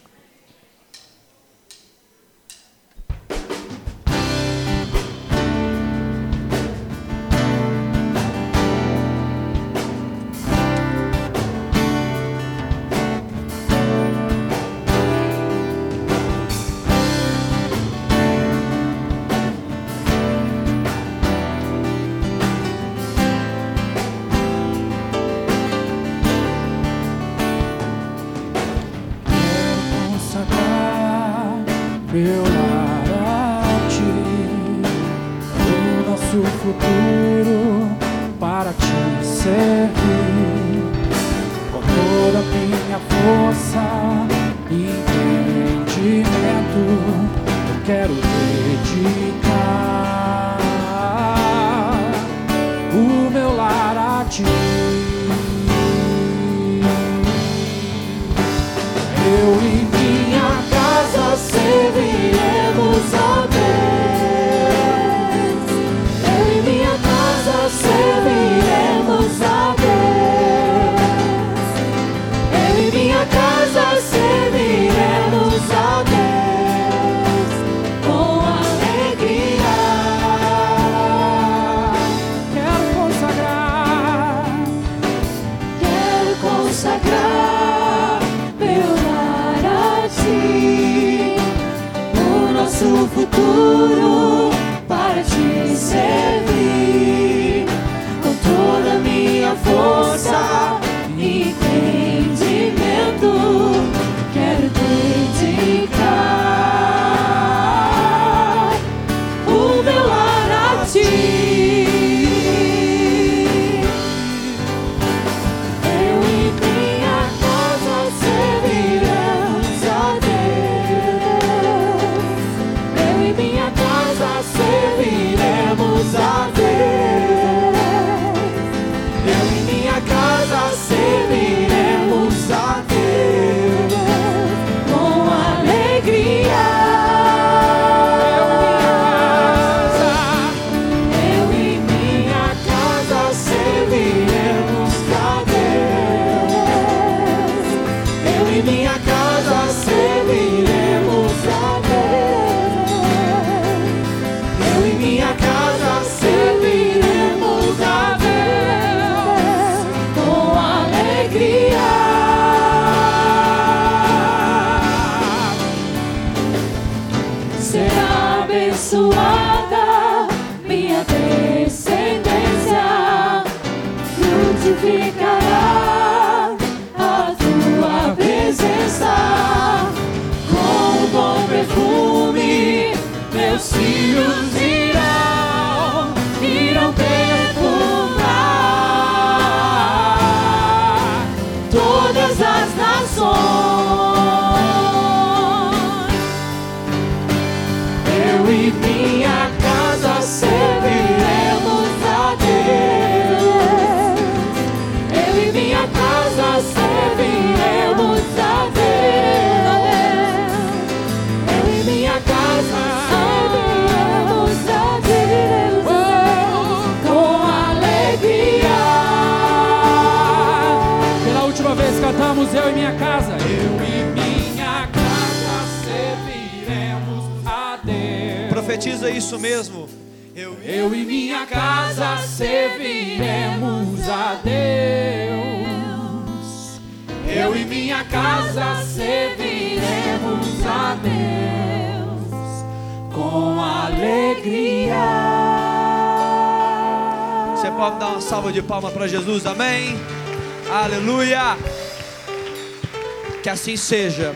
[SPEAKER 2] seja.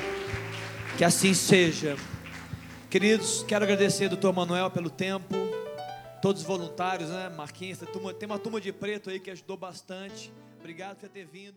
[SPEAKER 2] Que assim seja. Queridos, quero agradecer ao doutor Manuel pelo tempo. Todos os voluntários, né? Marquinhos, tem uma turma de preto aí que ajudou bastante. Obrigado por ter vindo.